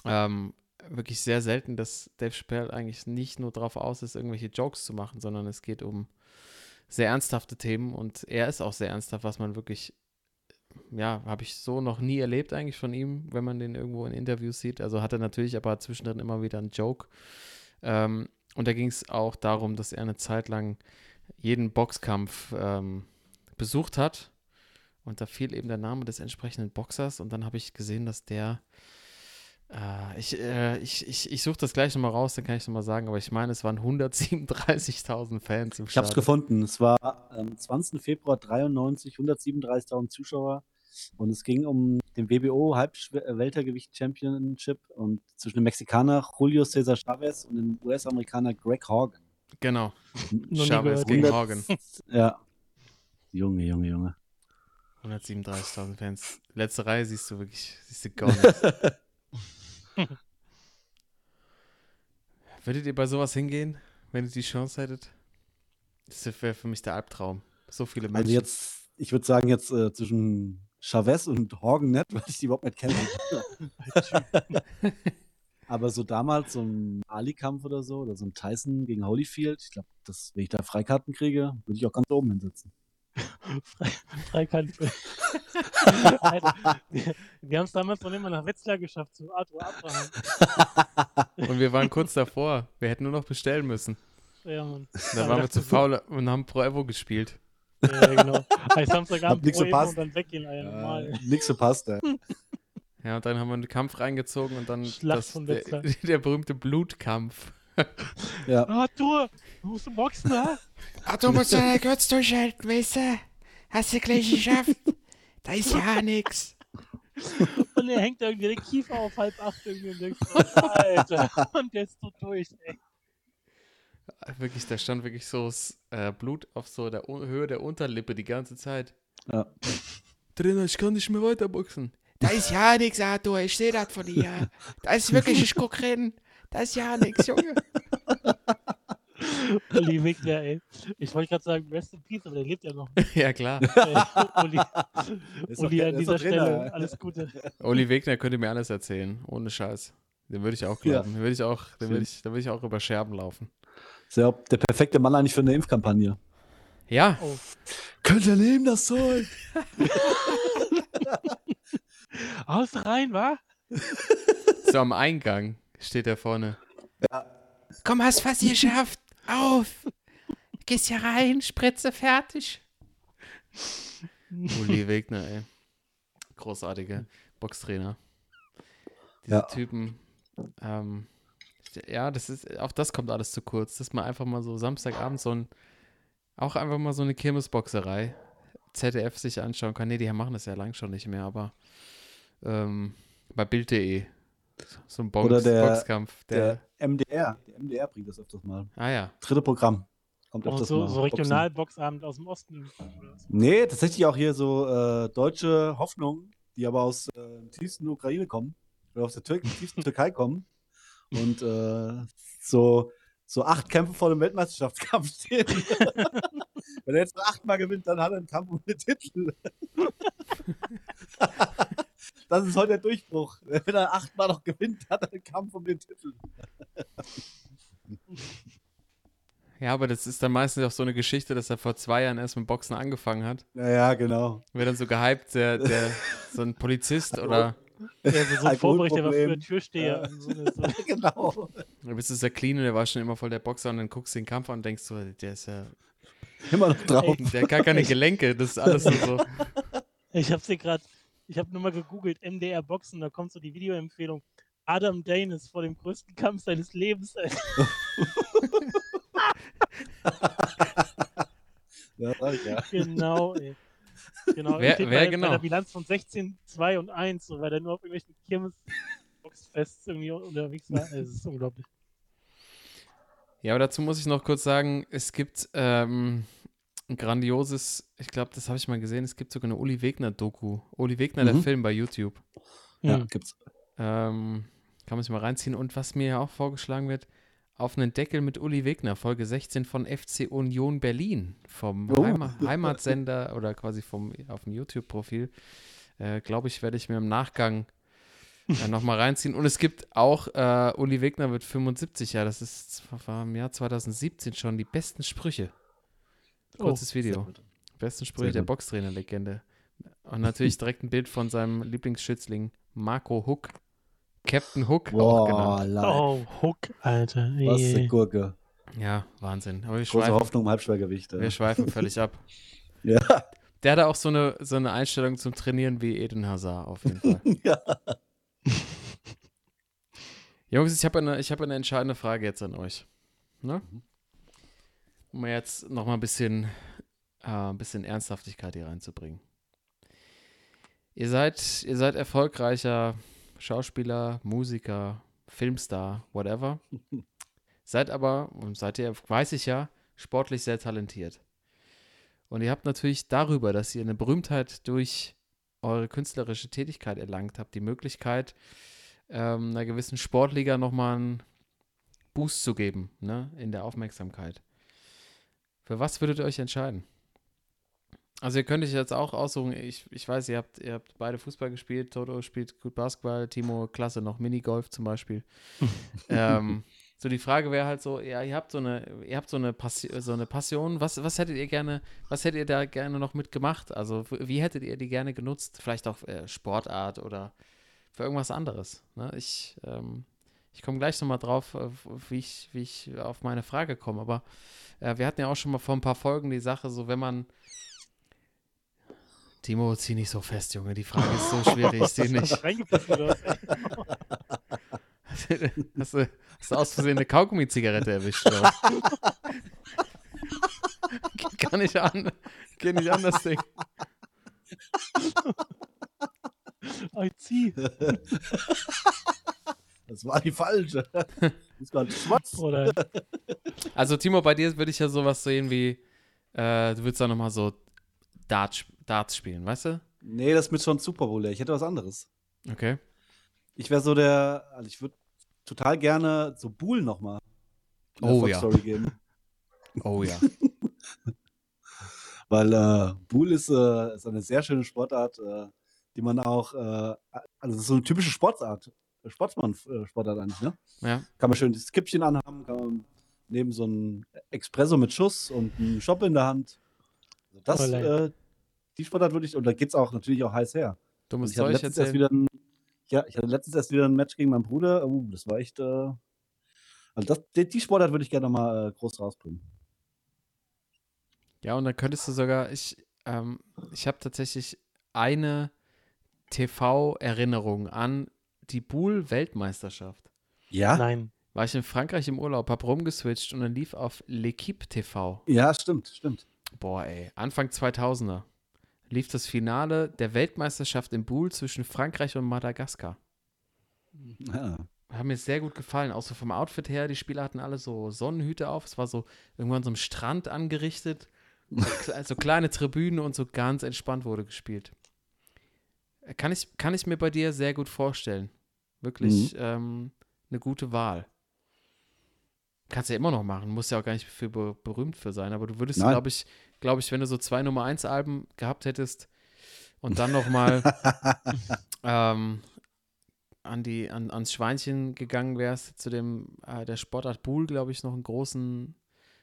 Ähm, wirklich sehr selten, dass Dave Chappelle eigentlich nicht nur darauf aus ist, irgendwelche Jokes zu machen, sondern es geht um sehr ernsthafte Themen und er ist auch sehr ernsthaft, was man wirklich, ja, habe ich so noch nie erlebt eigentlich von ihm, wenn man den irgendwo in Interviews sieht. Also hat er natürlich aber zwischendrin immer wieder einen Joke. Ähm, und da ging es auch darum, dass er eine Zeit lang jeden Boxkampf ähm, besucht hat. Und da fiel eben der Name des entsprechenden Boxers. Und dann habe ich gesehen, dass der. Äh, ich äh, ich, ich, ich suche das gleich nochmal raus, dann kann ich nochmal sagen. Aber ich meine, es waren 137.000 Fans im Ich habe es Stadion. gefunden. Es war am 20. Februar 93, 137.000 Zuschauer. Und es ging um den WBO Halbweltergewicht Championship und zwischen dem Mexikaner Julio Cesar Chavez und dem US-Amerikaner Greg Hogan. Genau. Chavez gegen 100 Hogan. Ja. Junge, Junge, Junge. 137.000 Fans. Letzte Reihe siehst du wirklich, siehst du gar nichts. Würdet ihr bei sowas hingehen, wenn ihr die Chance hättet? Das wäre für mich der Albtraum. So viele Menschen. Also jetzt, ich würde sagen, jetzt äh, zwischen Chavez und Hogan nicht, weil ich die überhaupt nicht kenne. Aber so damals so ein Ali-Kampf oder so, oder so ein Tyson gegen Holyfield, ich glaube, dass, wenn ich da Freikarten kriege, würde ich auch ganz oben hinsetzen. Frei, Freikant. Wir haben es damals noch immer nach Wetzlar geschafft, zu Arthur Abraham. Und wir waren kurz davor. Wir hätten nur noch bestellen müssen. Ja, Mann. Da waren wir zu faul und haben Pro Evo gespielt. Ja, genau. Als Hab Samstagabend nix Pro Evo und dann weggehen, Alter, normal. Nix verpasst, ey. Ja, und dann haben wir einen Kampf reingezogen und dann das, von der, Wetzlar. der berühmte Blutkampf. Ja. Arthur, du musst du boxen, ha? Ah, du musst ja kurz durchhalten, weißt du? Hast du gleich geschafft. Da ist ja nix. Und er hängt irgendwie den Kiefer auf halb acht irgendwie und denkst, so, Alter, und der ist so durch, ey. Wirklich, da stand wirklich so das, äh, Blut auf so der Un- Höhe der Unterlippe die ganze Zeit. Ja. Trainer, ich kann nicht mehr weiterboxen. Da ist ja nix, Arthur, ich sehe das von dir. Da ist wirklich, ich guck rein. Da ist ja nix, Junge. Uli Wegner, ey. Ich wollte gerade sagen, Rest in Peace, aber der lebt ja noch. ja, klar. Ey, Uli, Ist Uli doch- an ist dieser doch Trainer. Stelle, alles Gute. Uli Wegner könnte mir alles erzählen, ohne Scheiß. Den würde ich auch Ja. glauben. Den würde ich auch, den würde ich, da würde ich auch über Scherben laufen. Ist ja der perfekte Mann eigentlich für eine Impfkampagne. Ja, Oh, Könnt ihr nehmen, das Zeug? aus rein, wa? so am Eingang steht er vorne. Komm, hast fast geschafft. Auf. Gehst hier rein, Spritze fertig. Uli Wegner, ey. Großartiger Boxtrainer. Diese Ja. Typen. Ähm, ja, das ist, auch das kommt alles zu kurz, dass man einfach mal so Samstagabend so ein, auch einfach mal so eine Kirmesboxerei, ZDF sich anschauen kann. Nee, die machen das ja lang schon nicht mehr, aber ähm, bei Bild.de. So ein Box, Oder der- Boxkampf. Der, Der MDR. Der MDR bringt das öfters mal. ah ja. Dritte Programm. Kommt Oh, öfters so, mal. so. Regionalboxabend aus dem Osten. oder so. Nee, tatsächlich auch hier so äh, deutsche Hoffnung, die aber aus äh, der tiefsten Ukraine kommen, oder aus der Tür tiefsten Türkei kommen und äh, so, so acht Kämpfe vor dem Weltmeisterschaftskampf stehen. Wenn er jetzt nur achtmal gewinnt, dann hat er einen Kampf um den Titel. das ist heute der Durchbruch. Wenn er achtmal noch gewinnt, hat er einen Kampf um den Titel. Ja, aber das ist dann meistens auch so eine Geschichte, dass er vor zwei Jahren erst mit Boxen angefangen hat. Ja, ja, genau. Wird dann so gehypt, der, der so ein Polizist oder Ja, so, so ein Vorbericht, der war früher. Türsteher. Ja. So genau. du bist es der Clean und der war schon immer voll der Boxer und dann guckst du den Kampf an und denkst so, der ist ja, Immer noch drauf. der hat gar keine Gelenke, das ist alles nur so. Ich hab's hier gerade, ich habe nur mal gegoogelt, MDR Boxen, da kommt so die Videoempfehlung. Adam Danis vor dem größten Kampf seines Lebens. Ja, sag ich ja. genau, ey. Genau, Wer- wer bei, genau? Bei der Bilanz von 16, 2 und 1, so, weil er nur auf irgendwelchen Kirmes-Boxfests irgendwie unterwegs war. Es ist unglaublich. Ja, aber dazu muss ich noch kurz sagen, es gibt ähm, ein grandioses, ich glaube, das habe ich mal gesehen, es gibt sogar eine Uli Wegner-Doku. Uli Wegner, der Mhm. Film bei YouTube. Ja, Hm. gibt's. Ähm, kann man sich mal reinziehen. Und was mir ja auch vorgeschlagen wird, auf einen Deckel mit Uli Wegner, Folge 16 von FC Union Berlin, vom Oh. Heima Heimatsender oder quasi vom auf dem YouTube-Profil. Äh, Glaube ich, werde ich mir im Nachgang äh, nochmal reinziehen. Und es gibt auch, äh, Uli Wegner wird 75 Jahre, das ist war im Jahr 2017 schon, die besten Sprüche. Kurzes Video. Sehr gut. Besten Sprüche der. Boxtrainer-Legende. Und natürlich direkt ein Bild von seinem Lieblingsschützling Marco Hook. Captain Hook auch Boah, genannt. leid. Oh, Hook, Alter. Was eine. Gurke. Ja, Wahnsinn. Aber wir Große schweifen, Hoffnung im Halbschwergewicht. wir schweifen völlig ab. Ja. Der hatte auch so eine, so eine Einstellung zum Trainieren wie Eden Hazard auf jeden Fall. ja. Jungs, ich habe eine, ich hab eine entscheidende Frage jetzt an euch. Ne? Mhm. Um jetzt nochmal ein bisschen, äh, ein bisschen Ernsthaftigkeit hier reinzubringen. Ihr seid, ihr seid erfolgreicher Schauspieler, Musiker, Filmstar, whatever. seid aber, und seid ihr, weiß ich ja, sportlich sehr talentiert. Und ihr habt natürlich darüber, dass ihr eine Berühmtheit durch eure künstlerische Tätigkeit erlangt habt, die Möglichkeit, ähm, einer gewissen Sportliga nochmal einen Boost zu geben, ne, in der Aufmerksamkeit. Für was würdet ihr euch entscheiden? Also ihr könnt euch jetzt auch aussuchen, ich, ich weiß, ihr habt, ihr habt beide Fußball gespielt, Toto spielt gut Basketball, Timo klasse noch Minigolf zum Beispiel. ähm, so die Frage wäre halt so, ja, ihr habt so eine, ihr habt so eine, Passi so eine Passion, was, was hättet ihr gerne, was hättet ihr da gerne noch mitgemacht? Also wie hättet ihr die gerne genutzt? Vielleicht auch äh, Sportart oder für irgendwas anderes. Ne? Ich, ähm, ich komme gleich nochmal drauf, äh, wie ich, wie ich auf meine Frage komme. Aber äh, wir hatten ja auch schon mal vor ein paar Folgen die Sache, so wenn man. Timo, zieh nicht so fest, Junge. Die Frage ist so schwierig, ich sehe nicht. Hast du, hast du aus Versehen eine Kaugummi-Zigarette erwischt? Geht gar nicht an. Geht nicht an, das Ding. I see. Das war die falsche. Das war schwarz. Oder Also, Timo, bei dir würde ich ja sowas sehen wie, äh, du würdest da nochmal so Darts, Darts spielen, weißt du? Nee, das ist mit schon zu populär. Ich hätte was anderes. Okay. Ich wäre so der, also ich würde total gerne so Buhl nochmal Oh ja. Story geben. Oh ja. Weil äh, Buhl ist, äh, ist eine sehr schöne Sportart, äh, die man auch, äh, also es ist so eine typische Sportart, Sportsmann-Sportart eigentlich, ne? Ja. Kann man schön das Kippchen anhaben, kann man neben so ein Espresso mit Schuss und einen Shop in der Hand. Also das, äh, die Sportart würde ich, und da geht es auch natürlich auch heiß her. Dummes Und ich Zeug letztens erst wieder ein, ja, ich hatte letztens erst wieder ein Match gegen meinen Bruder. Uh, das war echt, äh, also das, die, die Sportart würde ich gerne mal äh, groß rausbringen. Ja, und dann könntest du sogar, ich, ähm, ich habe tatsächlich eine TV-Erinnerung an die Boule-Weltmeisterschaft. Ja? nein. War ich in Frankreich im Urlaub, hab rumgeswitcht und dann lief auf L'Equipe TV. Ja, stimmt, stimmt. Boah, ey, Anfang 2000er lief das Finale der Weltmeisterschaft im Boule zwischen Frankreich und Madagaskar. Ja. Hat mir sehr gut gefallen, auch so vom Outfit her. Die Spieler hatten alle so Sonnenhüte auf. Es war so irgendwann so am Strand angerichtet. So kle- so kleine Tribünen und so ganz entspannt wurde gespielt. Kann ich, kann ich mir bei dir sehr gut vorstellen. Wirklich ähm, eine gute Wahl. Kannst ja immer noch machen, muss ja auch gar nicht für be berühmt für sein, aber du würdest, glaube ich, glaube ich, wenn du so zwei Nummer 1 Alben gehabt hättest und dann noch mal ähm, an die, an, ans Schweinchen gegangen wärst, zu dem äh, der Sportart Bull, glaube ich, noch einen großen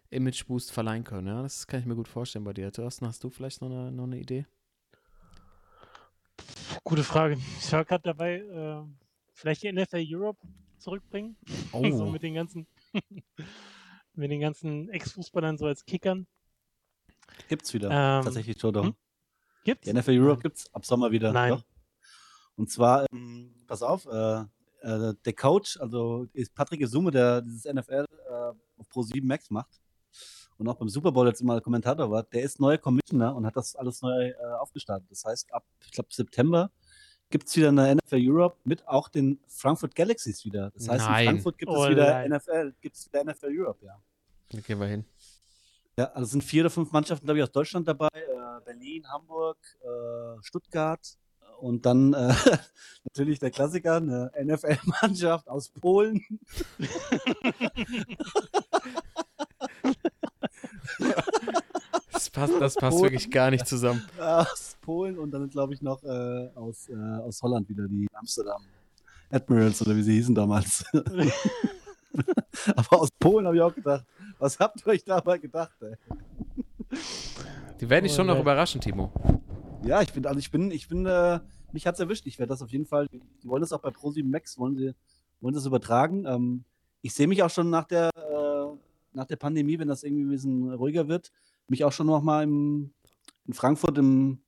Image-Boost verleihen können. Ja? Das kann ich mir gut vorstellen bei dir. Thorsten, hast du vielleicht noch eine, noch eine Idee? Gute Frage. Ich war gerade dabei, äh, vielleicht die NFL Europe zurückbringen. So Oh. mit den ganzen, mit den ganzen Ex-Fußballern so als Kickern. Gibt's wieder. Ähm, Tatsächlich, Toto. hm? Gibt's? Die NFL Europe gibt's ab Sommer wieder. Nein. Doch. Und zwar, ähm, pass auf, äh, äh, der Coach, also ist Patrick Isume, der dieses NFL äh, auf Pro7 Max macht und auch beim Super Bowl jetzt immer Kommentator war, der ist neuer Commissioner und hat das alles neu äh, aufgestartet. Das heißt, ab, ich glaube, September gibt es wieder eine NFL Europe mit auch den Frankfurt Galaxies wieder. Das heißt, Nein. in Frankfurt gibt es Oh wieder nein. NFL, gibt es wieder NFL Europe, ja. Da gehen wir hin. Ja, also es sind vier oder fünf Mannschaften, glaube ich, aus Deutschland dabei. Äh, Berlin, Hamburg, äh, Stuttgart und dann äh, natürlich der Klassiker, eine NFL-Mannschaft aus Polen. Das passt, das passt wirklich gar nicht zusammen. aus Polen und dann, glaube ich, noch äh, aus, äh, aus Holland wieder, die Amsterdam Admirals oder wie sie hießen damals. Aber aus Polen habe ich auch gedacht, was habt ihr euch dabei gedacht, ey? Die werden dich Oh, schon noch nein. überraschen, Timo. Ja, ich bin, also ich bin, ich bin, äh, mich hat's erwischt. Ich werde das auf jeden Fall, die wollen das auch bei Pro7 Max, wollen sie, wollen das übertragen. Ähm, ich sehe mich auch schon nach der, äh, nach der Pandemie, wenn das irgendwie ein bisschen ruhiger wird, mich auch schon noch mal im, in Frankfurt im,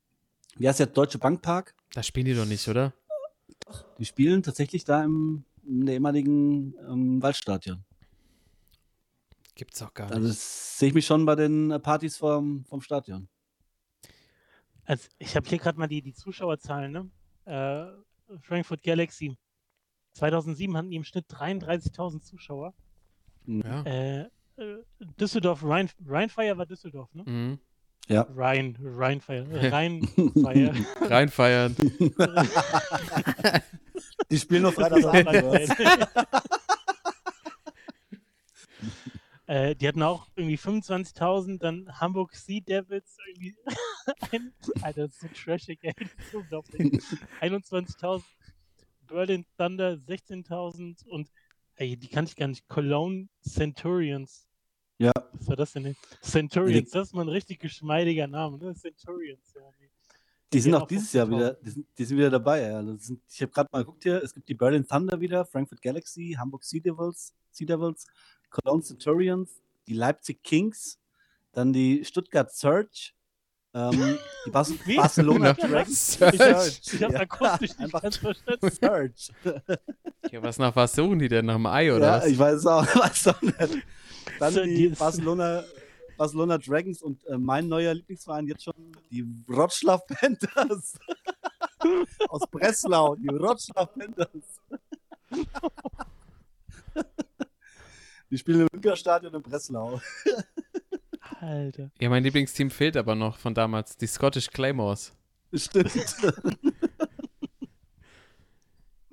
wie heißt der, Deutsche Bankpark. Da spielen die doch nicht, oder? Die spielen tatsächlich da im, in der ehemaligen ähm, Waldstadion. Gibt's auch gar nicht. Also das sehe ich mich schon bei den äh, Partys vom, vom Stadion. Also ich habe hier gerade mal die, die Zuschauerzahlen, ne? Äh, Frankfurt Galaxy. 2007 hatten die im Schnitt 33.000 Zuschauer. ja. Äh, äh, Düsseldorf, Rhein, Rheinfire war Düsseldorf, ne? Mhm. Ja. Rhein, Rheinfire, Rheinfire. Reinfeiern. Die spielen nur was? äh, die hatten auch irgendwie 25.000, dann Hamburg Sea Devils irgendwie. ein, Alter, das ist so trashig, ey. Das ist unglaublich. 21.000, Berlin Thunder 16.000 und ey, die kannte ich gar nicht. Cologne Centurions. Ja. Was war das denn? Centurions, das ist mal ein richtig geschmeidiger Name, ne? Centurions, ja. Nee. Die sind auch dieses Jahr 50.000. wieder, die sind, die sind wieder dabei. Ja. Das sind, ich habe gerade mal geguckt hier, es gibt die Berlin Thunder wieder, Frankfurt Galaxy, Hamburg Sea Devils, sea Devils Cologne Centurions, die Leipzig Kings, dann die Stuttgart Surge, ähm, die Bas Wie? Barcelona. Dragons. Surge. Ich habe Ja, akustisch nicht einfach ganz verstanden. Surge. Ja, was nach was suchen die denn? Nach dem Ei oder ja, was? ich weiß auch, weiß auch nicht. Dann die Barcelona, Barcelona Dragons und äh, mein neuer Lieblingsverein jetzt schon, die Wroclaw Panthers. Aus Breslau, die Wroclaw Panthers. die spielen im Olympiastadion in Breslau. Alter. Ja, mein Lieblingsteam fehlt aber noch von damals. Die Scottish Claymores. Stimmt.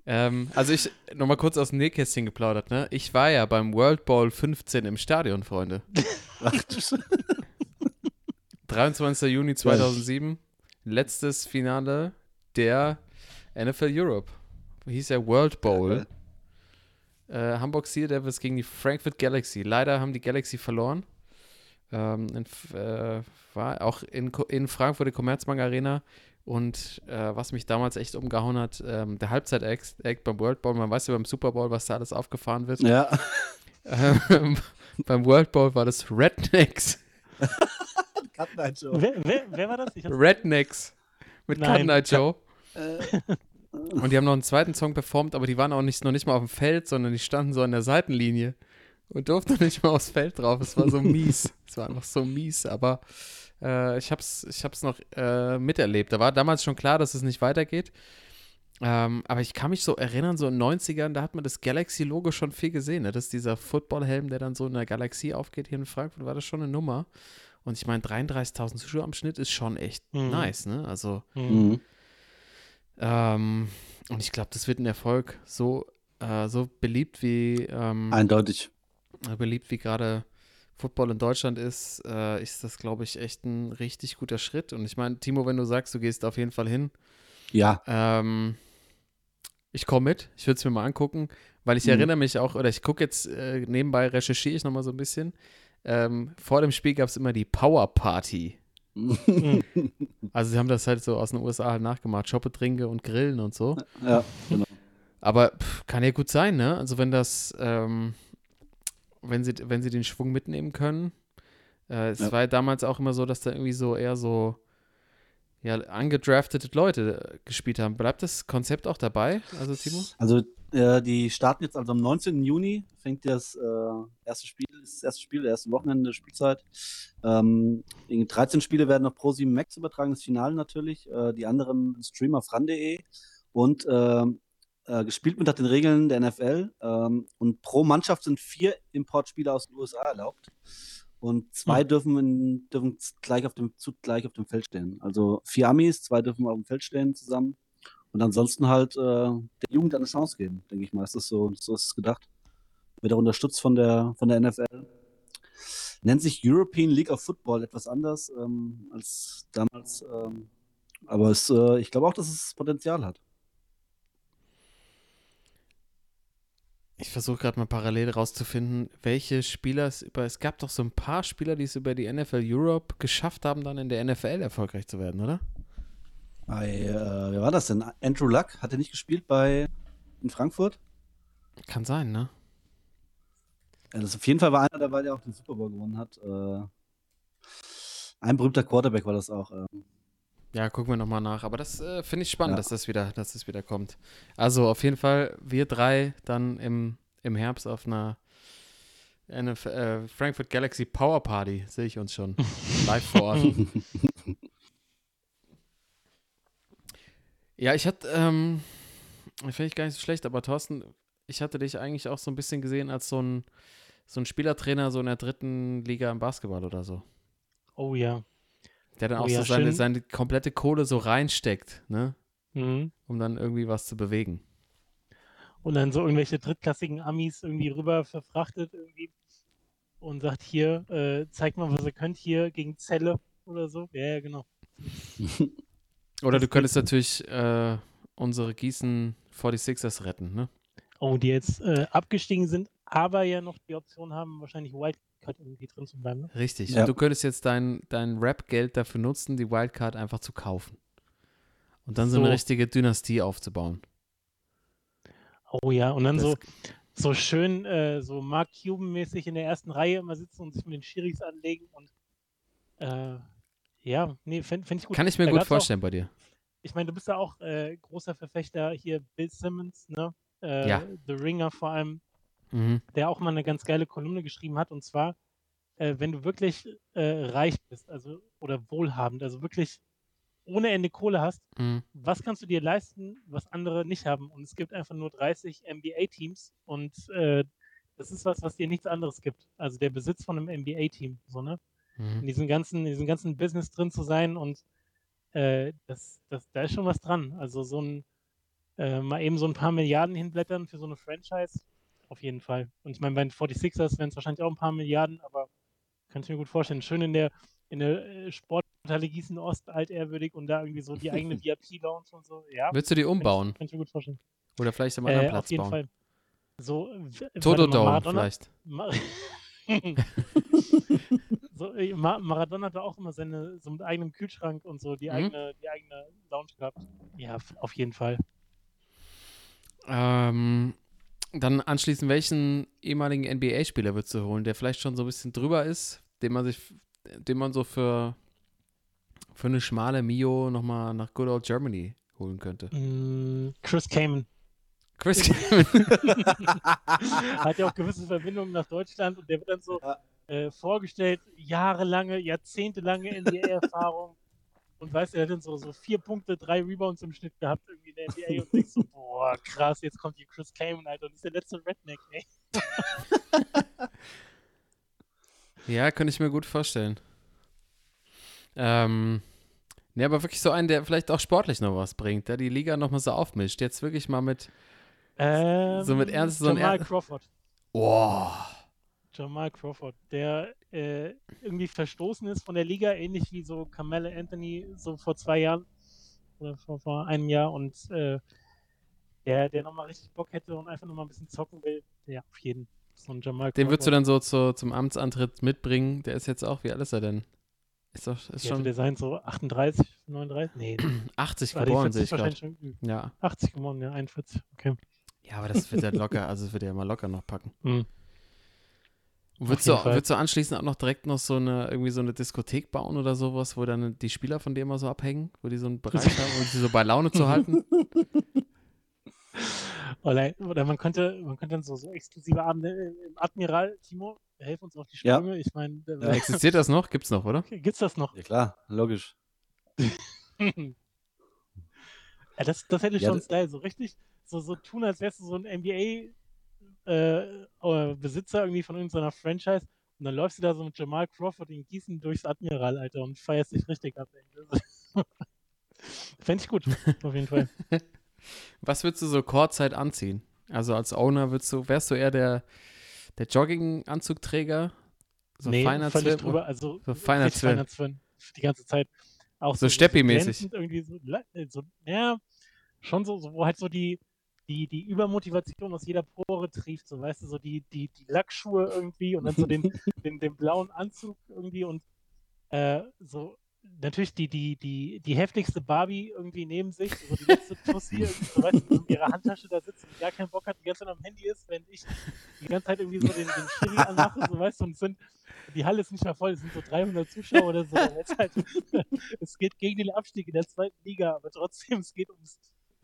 Ähm, also ich, nochmal kurz aus dem Nähkästchen geplaudert, ne? Ich war ja beim World Bowl 15 im Stadion, Freunde. Ach, du Sch- 23. Juni 2007, letztes Finale der NFL Europe. Hieß ja World Bowl. Äh, Hamburg Sea Devils gegen die Frankfurt Galaxy. Leider haben die Galaxy verloren. Ähm, in, äh, war auch in, in Frankfurt, der Commerzbank Arena. Und äh, was mich damals echt umgehauen hat, ähm, der Halbzeit-Act Act beim World Bowl, man weiß ja beim Super Bowl, was da alles aufgefahren wird. ja. Ähm, beim World Bowl war das Rednecks. Cut Night Show. Wer, wer, wer war das? Rednecks mit Nein. Cut Night Joe. Äh, Und die haben noch einen zweiten Song performt, aber die waren auch nicht, noch nicht mal auf dem Feld, sondern die standen so an der Seitenlinie und durften nicht mal aufs Feld drauf. Es war so mies. Es war einfach so mies, aber äh, ich hab's, ich hab's noch äh, miterlebt. Da war damals schon klar, dass es nicht weitergeht. Ähm, aber ich kann mich so erinnern, so in den 90ern, da hat man das Galaxy-Logo schon viel gesehen. Ne? Das ist dieser Footballhelm, der dann so in der Galaxie aufgeht. Hier in Frankfurt war das schon eine Nummer. Und ich meine, 33.000 Zuschauer am Schnitt ist schon echt Mhm. nice, ne? Also, Hm. mhm. Ähm, und ich glaube, das wird ein Erfolg. So, äh, so beliebt wie ähm, Eindeutig. beliebt wie gerade Football in Deutschland ist, äh, ist das, glaube ich, echt ein richtig guter Schritt. Und ich meine, Timo, wenn du sagst, du gehst auf jeden Fall hin, Ja, ähm, ich komme mit, ich würde es mir mal angucken, weil ich Mhm. erinnere mich auch, oder ich gucke jetzt äh, nebenbei, recherchiere ich nochmal so ein bisschen. Ähm, vor dem Spiel gab es immer die Power Party. Also sie haben das halt so aus den USA halt nachgemacht, Shoppe, Trinke und Grillen und so. ja, genau. Aber pff, kann ja gut sein, ne? Also wenn das, ähm, wenn sie, wenn sie den Schwung mitnehmen können. Äh, es Ja. war ja damals auch immer so, dass da irgendwie so eher so ja, angedraftete Leute gespielt haben. Bleibt das Konzept auch dabei, also Timo? Also äh, die starten jetzt also am 19. Juni fängt das äh, erste Spiel, das erste Spiel, der erste Wochenende der Spielzeit. Ähm, irgendwie 13 Spiele werden auf Pro7 Max übertragen, das Finale natürlich. Äh, die anderen Streamer auf ran.de und ähm, äh, gespielt wird nach den Regeln der NFL. Ähm, und pro Mannschaft sind vier Importspieler aus den USA erlaubt. Und zwei dürfen, in, dürfen gleich, auf dem, gleich auf dem Feld stehen. Also vier Amis, zwei dürfen auf dem Feld stehen zusammen. Und ansonsten halt äh, der Jugend eine Chance geben, denke ich mal. Ist das so, so ist es gedacht. Wird auch unterstützt von der, von der NFL. Nennt sich European League of Football etwas anders ähm, als damals. Ähm, aber es, äh, ich glaube auch, dass es Potenzial hat. Ich versuche gerade mal parallel rauszufinden, welche Spieler es über. Es gab doch so ein paar Spieler, die es über die NFL Europe geschafft haben, dann in der NFL erfolgreich zu werden, oder? Bei, äh, wer war das denn? Andrew Luck hat er nicht gespielt bei in Frankfurt? Kann sein, ne? Ja, das auf jeden Fall war einer dabei, der auch den Super Bowl gewonnen hat. Äh, ein berühmter Quarterback war das auch. ähm. Ja, gucken wir nochmal nach. Aber das äh, finde ich spannend, Ja. dass, das wieder, dass das wieder kommt. Also auf jeden Fall, wir drei dann im, im Herbst auf einer NF äh, Frankfurt Galaxy Power Party, sehe ich uns schon. Live vor Ort. ja, ich hatte, ähm, finde ich gar nicht so schlecht, aber Thorsten, ich hatte dich eigentlich auch so ein bisschen gesehen als so ein, so ein Spielertrainer so in der dritten Liga im Basketball oder so. Oh ja. Der dann Oh auch so seine, seine komplette Kohle so reinsteckt, ne? Mhm. um dann irgendwie was zu bewegen. Und dann so irgendwelche drittklassigen Amis irgendwie rüber verfrachtet irgendwie und sagt hier, äh, zeigt mal, was ihr könnt hier gegen Zelle oder so. Ja, ja, genau. Oder Das du könntest natürlich äh, unsere Gießen 46ers retten, ne? Oh, die jetzt äh, abgestiegen sind, aber ja noch die Option haben, wahrscheinlich Wildcard irgendwie drin zu bleiben. Ne? Richtig. Ja. Und du könntest jetzt dein, dein Rap-Geld dafür nutzen, die Wildcard einfach zu kaufen. Und dann so, eine So. richtige Dynastie aufzubauen. Oh ja, und dann Das- so, so schön, äh, so Mark Cuban-mäßig in der ersten Reihe immer sitzen und sich mit den Schiris anlegen und äh, ja, nee, fände fänd ich gut. Kann ich mir Da gut gab's auch- vorstellen bei dir. ich meine, du bist ja auch äh, großer Verfechter hier, Bill Simmons, ne? Äh, Ja. The Ringer vor allem, Mhm. der auch mal eine ganz geile Kolumne geschrieben hat. Und zwar, äh, wenn du wirklich äh, reich bist, also oder wohlhabend, also wirklich ohne Ende Kohle hast, Mhm. was kannst du dir leisten, was andere nicht haben? Und es gibt einfach nur 30 NBA-Teams und äh, das ist was, was dir nichts anderes gibt. Also der Besitz von einem NBA-Team, so, ne? in Mhm. diesem ganzen, in diesem ganzen Business drin zu sein und äh, das, das, da ist schon was dran. Also so ein äh, mal eben so ein paar Milliarden hinblättern für so eine Franchise, auf jeden Fall. Und ich meine, bei den 46ers wären es wahrscheinlich auch ein paar Milliarden, aber kann ich mir gut vorstellen. Schön in der in der äh, Sporthalle Gießen Ost altehrwürdig und da irgendwie so die eigene VIP-Lounge und so. Ja, Willst du die kann umbauen? Ich, kann ich mir gut vorstellen. Oder vielleicht am anderen Äh, Platz auf jeden bauen? Fall. So, w- warte Toto mal, Dome Maradona, vielleicht. Ma so, äh, Ma Maradona hatte auch immer seine, so mit eigenem Kühlschrank und so die, Mhm. eigene, die eigene Lounge gehabt. Ja, auf jeden Fall. Ähm, dann anschließend, welchen ehemaligen NBA-Spieler würdest du holen, der vielleicht schon so ein bisschen drüber ist, den man sich, den man so für, für eine schmale Mio nochmal nach Good Old Germany holen könnte? Mm, Chris Kamen Chris Kaman. hat ja auch gewisse Verbindungen nach Deutschland und der wird dann so Ja. äh, vorgestellt, jahrelange, jahrzehntelange NBA-Erfahrung. Und weißt du, er hat dann so, so vier Punkte, drei Rebounds im Schnitt gehabt irgendwie in der NBA und denkst so, boah, krass, jetzt kommt hier Chris Kamen, Alter, und ist der letzte Redneck, ey. ja, könnte ich mir gut vorstellen. Ähm, Nee, aber wirklich so einen, der vielleicht auch sportlich noch was bringt, der die Liga nochmal so aufmischt. Jetzt wirklich mal mit. Ähm, So mit Ernst- so Jamal Crawford. Oh. Jamal Crawford, der äh, irgendwie verstoßen ist von der Liga, ähnlich wie so Carmelo Anthony so vor zwei Jahren oder vor, vor einem Jahr und äh, der, der nochmal richtig Bock hätte und einfach nochmal ein bisschen zocken will, ja, auf jeden. So ein Jamal Den würdest du dann so zu, zum Amtsantritt mitbringen. Der ist jetzt auch, wie alt ist er denn? Ist doch ist alt schon der sein, so 38, 39? Nee, 80 war die geboren, sehe 40 ich gerade. Ja. 80 geboren, ja, 41, okay. ja, aber das wird er locker, also wird er mal locker noch packen. Hm. Würdest, du, würdest du anschließend auch noch direkt noch so eine, irgendwie so eine Diskothek bauen oder sowas, wo dann die Spieler von dem mal so abhängen, wo die so einen Bereich haben, um sie so bei Laune zu halten? Oder, oder man könnte, man könnte dann so, so exklusive Abende im Admiral, Timo, helf uns auf die Ja. Sprünge. Ich meine, Ja. Existiert das noch? Gibt's noch, oder? gibt's das noch? Ja klar, logisch. ja, das, das hätte Ja, schon das- Style, so richtig, so, so tun, als wärst du so ein NBA äh, äh, Besitzer irgendwie von irgendeiner Franchise und dann läufst du da so mit Jamal Crawford in Gießen durchs Admiral, Alter, und feierst dich richtig ab. Fände ich gut, auf jeden Fall. Was würdest du so Chorzeit anziehen? Also als Owner würdest du, wärst du eher der, der Jogging-Anzugträger? So nee, feiner Zwirn? drüber, also so feiner Zwirn. die ganze Zeit. Auch So Steppi-mäßig. glänzend Irgendwie so, äh, so, ja, schon so, so, wo halt so die, die, die Übermotivation aus jeder Pore trieft, so weißt du, so die, die, die Lackschuhe irgendwie und dann so den, den, den blauen Anzug irgendwie und äh, so natürlich die, die, die, die heftigste Barbie irgendwie neben sich, so die letzte Tussi irgendwie, so weißt du, in ihrer Handtasche da sitzt und gar keinen Bock hat, die ganze Zeit am Handy ist, wenn ich die ganze Zeit irgendwie so den, den Schiri anmache, so weißt du, und sind, die Halle ist nicht mehr voll, es sind so 300 Zuschauer oder so, halt, es geht gegen den Abstieg in der zweiten Liga, aber trotzdem, es geht ums,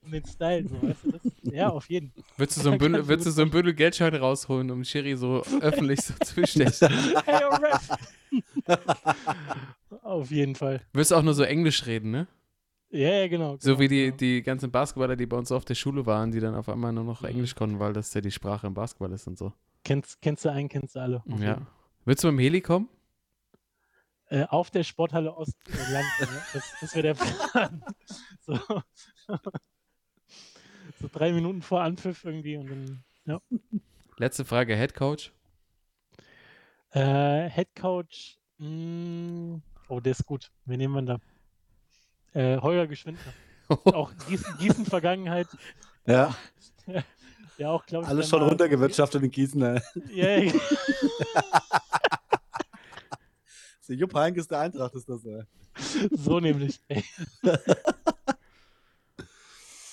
um den Style, so weißt du, das, ja, auf jeden. Würdest du so ein Bündel, würdest du so ein Bündel Geldscheine rausholen, um Schiri so öffentlich so zu bestechen? Hey, oh, Ref! auf jeden Fall. Würdest du auch nur so Englisch reden, ne? Ja, ja, genau. So genau, wie die, genau. die ganzen Basketballer, die bei uns auf der Schule waren, die dann auf einmal nur noch Mhm. Englisch konnten, weil das ja die Sprache im Basketball ist und so. Kennst, kennst du einen, kennst du alle. jeden Ja. Würdest du mit dem Heli kommen? äh, auf der Sporthalle Ost äh, landen. ja. Das, das wäre der Plan. So. So drei Minuten vor Anpfiff irgendwie und dann, ja. Letzte Frage, Head Coach. Äh, Head Coach, mh, oh, der ist gut. Wen nehmen wir da? Äh, Holger Geschwindner. Auch Gießen, Gießen Vergangenheit. Ja, Ja, auch, glaube ich. alles schon runtergewirtschaftet in Gießen. Ne? Ja, Der Jupp Heynckes der Eintracht ist das. Ey. so nämlich.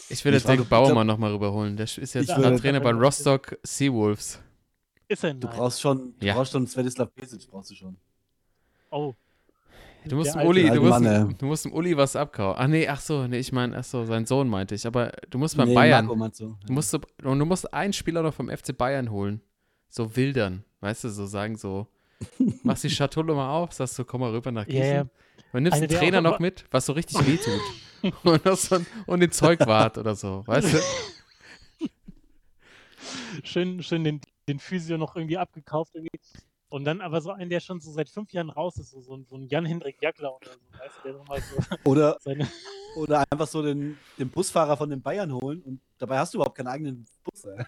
Ich will jetzt Dirk ich Bauer glaub- mal nochmal rüberholen. Der ist jetzt Trainer bei Rostock Seawolves. Ist er Du brauchst schon, du Ja. brauchst schon Svetislav Pesic, brauchst du schon. Oh. Du musst dem Uli, du musst, Mann, du musst dem Uli was abkauen. Ach nee, ach so, nee, ich meine, ach so, sein Sohn meinte ich. Aber du musst beim Nee, Bayern, Marco meinst du? du musst, so- und du musst einen Spieler noch vom FC Bayern holen. So wildern, weißt du, so sagen so, machst die Schatulle mal auf, sagst du, komm mal rüber nach Ja, Gießen. ja. Und nimmst Einer, den Trainer noch mit, was so richtig wehtut. und, so, ein- und den Zeugwart oder so, weißt du? schön, schön den, den Physio noch irgendwie abgekauft irgendwie. Und dann aber so einen, der schon so seit fünf Jahren raus ist, so, so, ein- Jan-Hendrik Jackler oder so, weißt du, der nochmal so Oder, seine. oder einfach so den, den Busfahrer von den Bayern holen und dabei hast du überhaupt keinen eigenen Bus. Ey.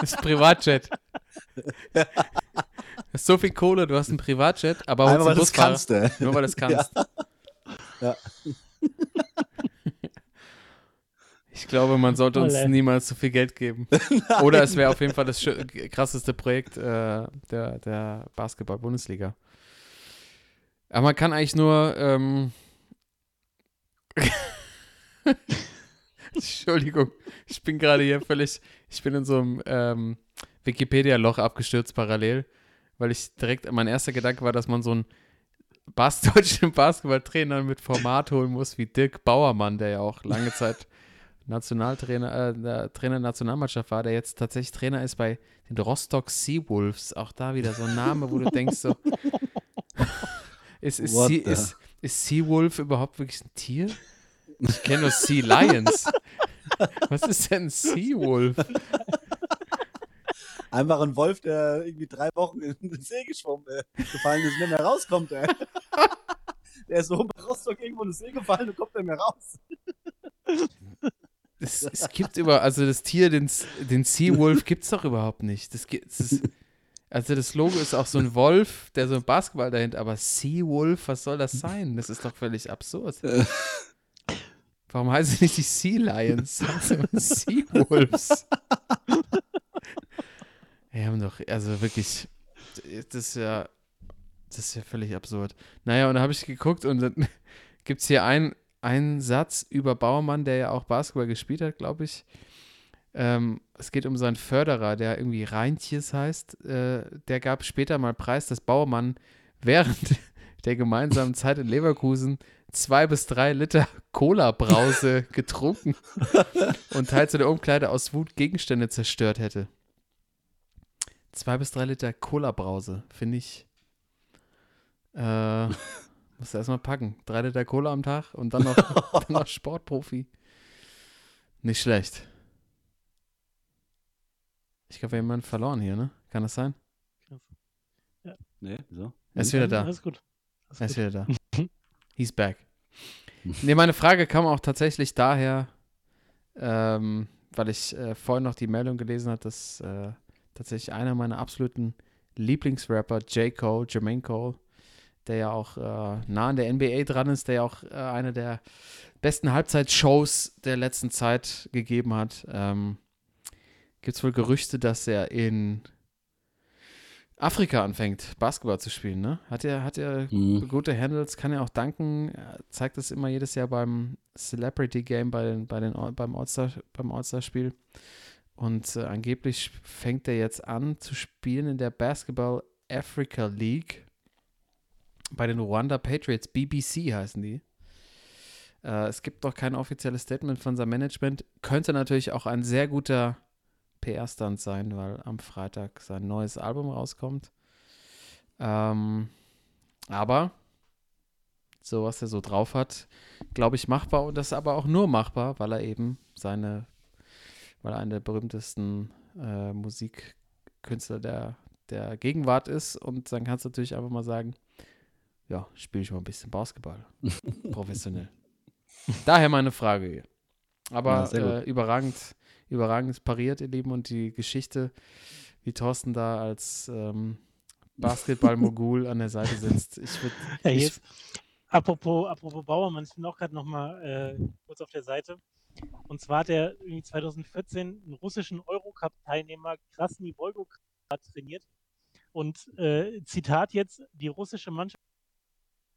Das ist Privatjet. Du hast so viel Kohle, du hast einen Privatjet, aber weil einen du es Busfahrer. kannst. Ey. Nur weil du es kannst. Ja. Ich glaube, man sollte uns Olle. niemals so viel Geld geben. Oder es wäre auf jeden Fall das krasseste Projekt äh, der, der Basketball-Bundesliga. Aber man kann eigentlich nur. Ähm Entschuldigung, ich bin gerade hier völlig. Ich bin in so einem ähm, Wikipedia-Loch abgestürzt parallel, weil ich direkt. Mein erster Gedanke war, dass man so einen Bas deutschen Basketballtrainer mit Format holen muss, wie Dirk Bauermann, der ja auch lange Zeit Nationaltrainer, äh, der Trainer der Nationalmannschaft war, der jetzt tatsächlich Trainer ist bei den Rostock Seawolves. Auch da wieder so ein Name, wo du denkst so, ist, ist, What sea, the- ist, ist Seawolf überhaupt wirklich ein Tier? Ich kenne nur Sea Lions. Was ist denn Seawolf? Einfach ein Wolf, der irgendwie drei Wochen in den See geschwommen äh, gefallen ist und nicht mehr rauskommt. Ey. Der ist so bei Rostock irgendwo in den See gefallen und kommt dann mehr raus. Es, es gibt über, also das Tier, den, den Seawolf, gibt es doch überhaupt nicht. Das, gibt- das ist, also das Logo ist auch so ein Wolf, der so ein Basketball dahinter, aber Seawolf, was soll das sein? Das ist doch völlig absurd. Warum heißen sie nicht die Sea Lions? Immer Seawolves. Wir haben doch, also wirklich, das ist ja, das ist ja völlig absurd. Naja, und da habe ich geguckt und dann gibt es hier ein, einen Satz über Bauermann, der ja auch Basketball gespielt hat, glaube ich. Ähm, es geht um seinen Förderer, der irgendwie Reintjes heißt. Äh, der gab später mal Preis, dass Bauermann während der gemeinsamen Zeit in Leverkusen zwei bis drei Liter Cola-Brause getrunken und teils in der Umkleide aus Wut Gegenstände zerstört hätte. Zwei bis drei Liter Cola-Brause, finde ich. Äh, musst du erstmal packen. Drei Liter Cola am Tag und dann noch, dann noch Sportprofi. Nicht schlecht. Ich glaube, wir haben jemanden verloren hier, ne? Kann das sein? Nee, wieso? Er ist wieder da. Alles gut. Alles Er ist gut. wieder da. He's back. Ne, meine Frage kam auch tatsächlich daher, ähm, weil ich äh, vorhin noch die Meldung gelesen habe, dass äh, tatsächlich einer meiner absoluten Lieblingsrapper, J. Cole, Jermaine Cole, der ja auch äh, nah an der NBA dran ist, der ja auch äh, eine der besten Halbzeitshows der letzten Zeit gegeben hat, ähm, gibt es wohl Gerüchte, dass er in Afrika anfängt, Basketball zu spielen, ne? Hat er, hat er Mhm. gute Handles, kann er auch danken, er zeigt das immer jedes Jahr beim Celebrity Game bei den, bei den, All- beim All-Star, beim All-Star-Spiel. Und äh, angeblich fängt er jetzt an zu spielen in der Basketball Africa League bei den Rwanda Patriots, BBC heißen die. Äh, es gibt noch kein offizielles Statement von seinem Management. Könnte natürlich auch ein sehr guter PR-Stunt sein, weil am Freitag sein neues Album rauskommt. Ähm, aber so, was er so drauf hat, glaube ich, machbar und das ist aber auch nur machbar, weil er eben seine, weil er einer der berühmtesten äh, Musikkünstler der, der Gegenwart ist und dann kannst du natürlich einfach mal sagen, ja, spiele ich mal ein bisschen Basketball. Professionell. Daher meine Frage hier. Aber Ja, äh, überragend, überragend pariert, ihr Lieben, und die Geschichte, wie Thorsten da als ähm, Basketball-Mogul an der Seite sitzt. Ich würde Ja, apropos, apropos Bauermann, ich bin auch gerade nochmal äh, kurz auf der Seite. Und zwar hat er irgendwie 2014 einen russischen Eurocup-Teilnehmer Krasny Volgograd trainiert. Und äh, Zitat jetzt, die russische Mannschaft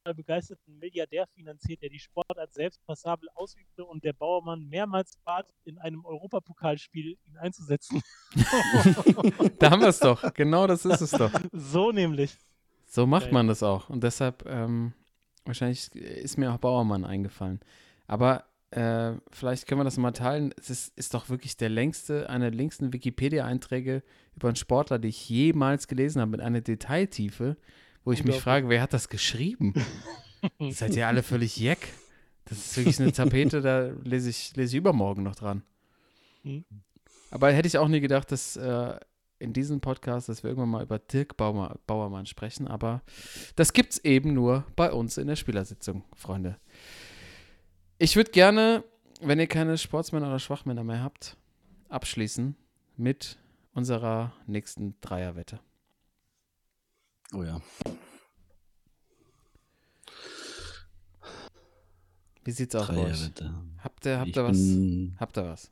einen begeisterten Milliardär finanziert, der die Sportart selbst passabel ausübte und der Bauermann mehrmals bat, in einem Europapokalspiel ihn einzusetzen. da haben wir es doch. Genau das ist es doch. so nämlich. So macht man das auch. Und deshalb, ähm, wahrscheinlich ist mir auch Bauermann eingefallen. Aber äh, vielleicht können wir das mal teilen. Es ist, ist doch wirklich der längste, einer der längsten Wikipedia-Einträge über einen Sportler, die ich jemals gelesen habe, mit einer Detailtiefe, wo ich mich frage, wer hat das geschrieben? Seid ihr alle völlig jeck? Das ist wirklich eine Tapete, da lese ich, lese ich übermorgen noch dran. Mhm. Aber hätte ich auch nie gedacht, dass äh, in diesem Podcast, dass wir irgendwann mal über Dirk Baumer, Bauermann sprechen, aber das gibt's eben nur bei uns in der Spielersitzung, Freunde. Ich würde gerne, wenn ihr keine Sportsmänner oder Schwachmänner mehr habt, abschließen mit unserer nächsten Dreierwette. Oh ja. Wie sieht's aus euch? Dreierwette. Habt ihr, habt Ich ihr was? bin, Habt ihr was?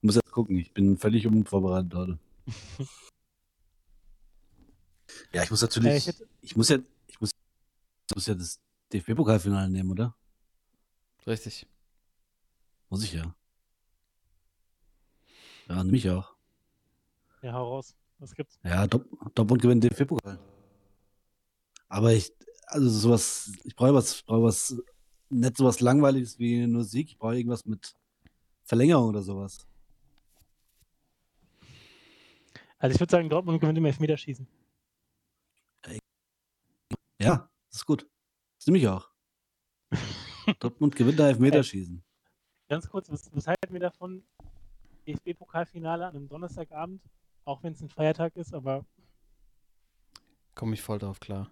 muss jetzt gucken, ich bin völlig unvorbereitet heute. ja, ich muss natürlich, Äh, ich, ich muss ja, ich muss, ich muss ja das DFB-Pokalfinale nehmen, oder? Richtig. Muss ich ja. Ja, und mich auch. Ja, hau raus. Was gibt's? Ja, Dort- Dortmund gewinnt den DFB-Pokal. Aber ich, also sowas, ich brauche was, brauche was, nicht sowas langweiliges wie nur Sieg, ich brauche irgendwas mit Verlängerung oder sowas. Also ich würde sagen, Dortmund gewinnt im Elfmeterschießen. Ja, das ist gut. Das nehme ich auch. Dortmund gewinnt da Elfmeterschießen. Ganz kurz, was, was halten wir davon? DFB-Pokalfinale an einem Donnerstagabend, auch wenn es ein Feiertag ist, aber Komme ich voll drauf klar.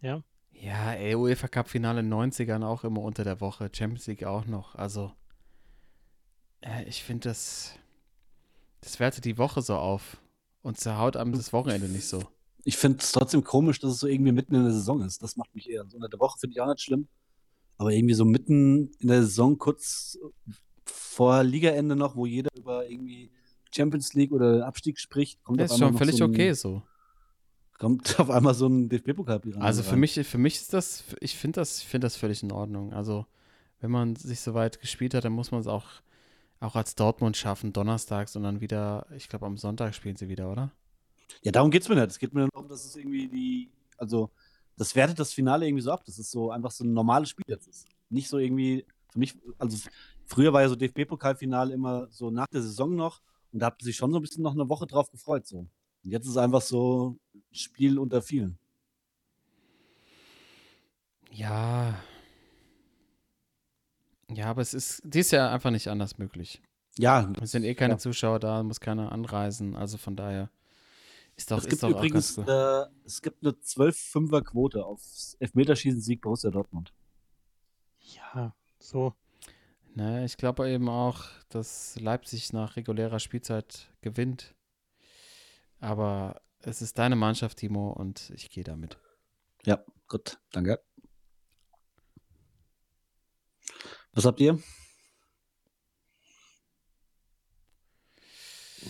Ja? Ja, ey, UEFA Cup Finale in den 90ern auch immer unter der Woche, Champions League auch noch. Also, äh, ich finde das, das wertet die Woche so auf und zerhaut einem das Wochenende nicht so. Ich finde es trotzdem komisch, dass es so irgendwie mitten in der Saison ist. Das macht mich eher. So unter der Woche finde ich auch nicht schlimm. Aber irgendwie so mitten in der Saison, kurz vor Ligaende noch, wo jeder über irgendwie Champions League oder Abstieg spricht, kommt Das auf ist einmal schon völlig so ein, okay so. Kommt auf einmal so ein DFB-Pokal. Also für mich, für mich ist das, ich finde das, ich finde das völlig in Ordnung. Also wenn man sich so weit gespielt hat, dann muss man es auch, auch als Dortmund schaffen, donnerstags und dann wieder, ich glaube am Sonntag spielen sie wieder, oder? Ja, darum geht es mir nicht. Es geht mir nur darum, dass es irgendwie die, also das wertet das Finale irgendwie so ab, dass es so einfach so ein normales Spiel jetzt ist. Nicht so irgendwie, für mich, also früher war ja so DFB-Pokalfinale immer so nach der Saison noch und da hat man sich schon so ein bisschen noch eine Woche drauf gefreut. So. Und jetzt ist es einfach so ein Spiel unter vielen. Ja. Ja, aber es ist dieses Jahr einfach nicht anders möglich. Ja, Es sind eh keine Ja. Zuschauer da, muss keiner anreisen, also von daher ist doch, es ist gibt übrigens eine, es gibt eine 12-5er-Quote auf Elfmeterschießen-Sieg Borussia Dortmund. Ja, so. Ne, ich glaube eben auch, dass Leipzig nach regulärer Spielzeit gewinnt. Aber es ist deine Mannschaft, Timo, und ich gehe damit. Ja, gut, danke. Was habt ihr?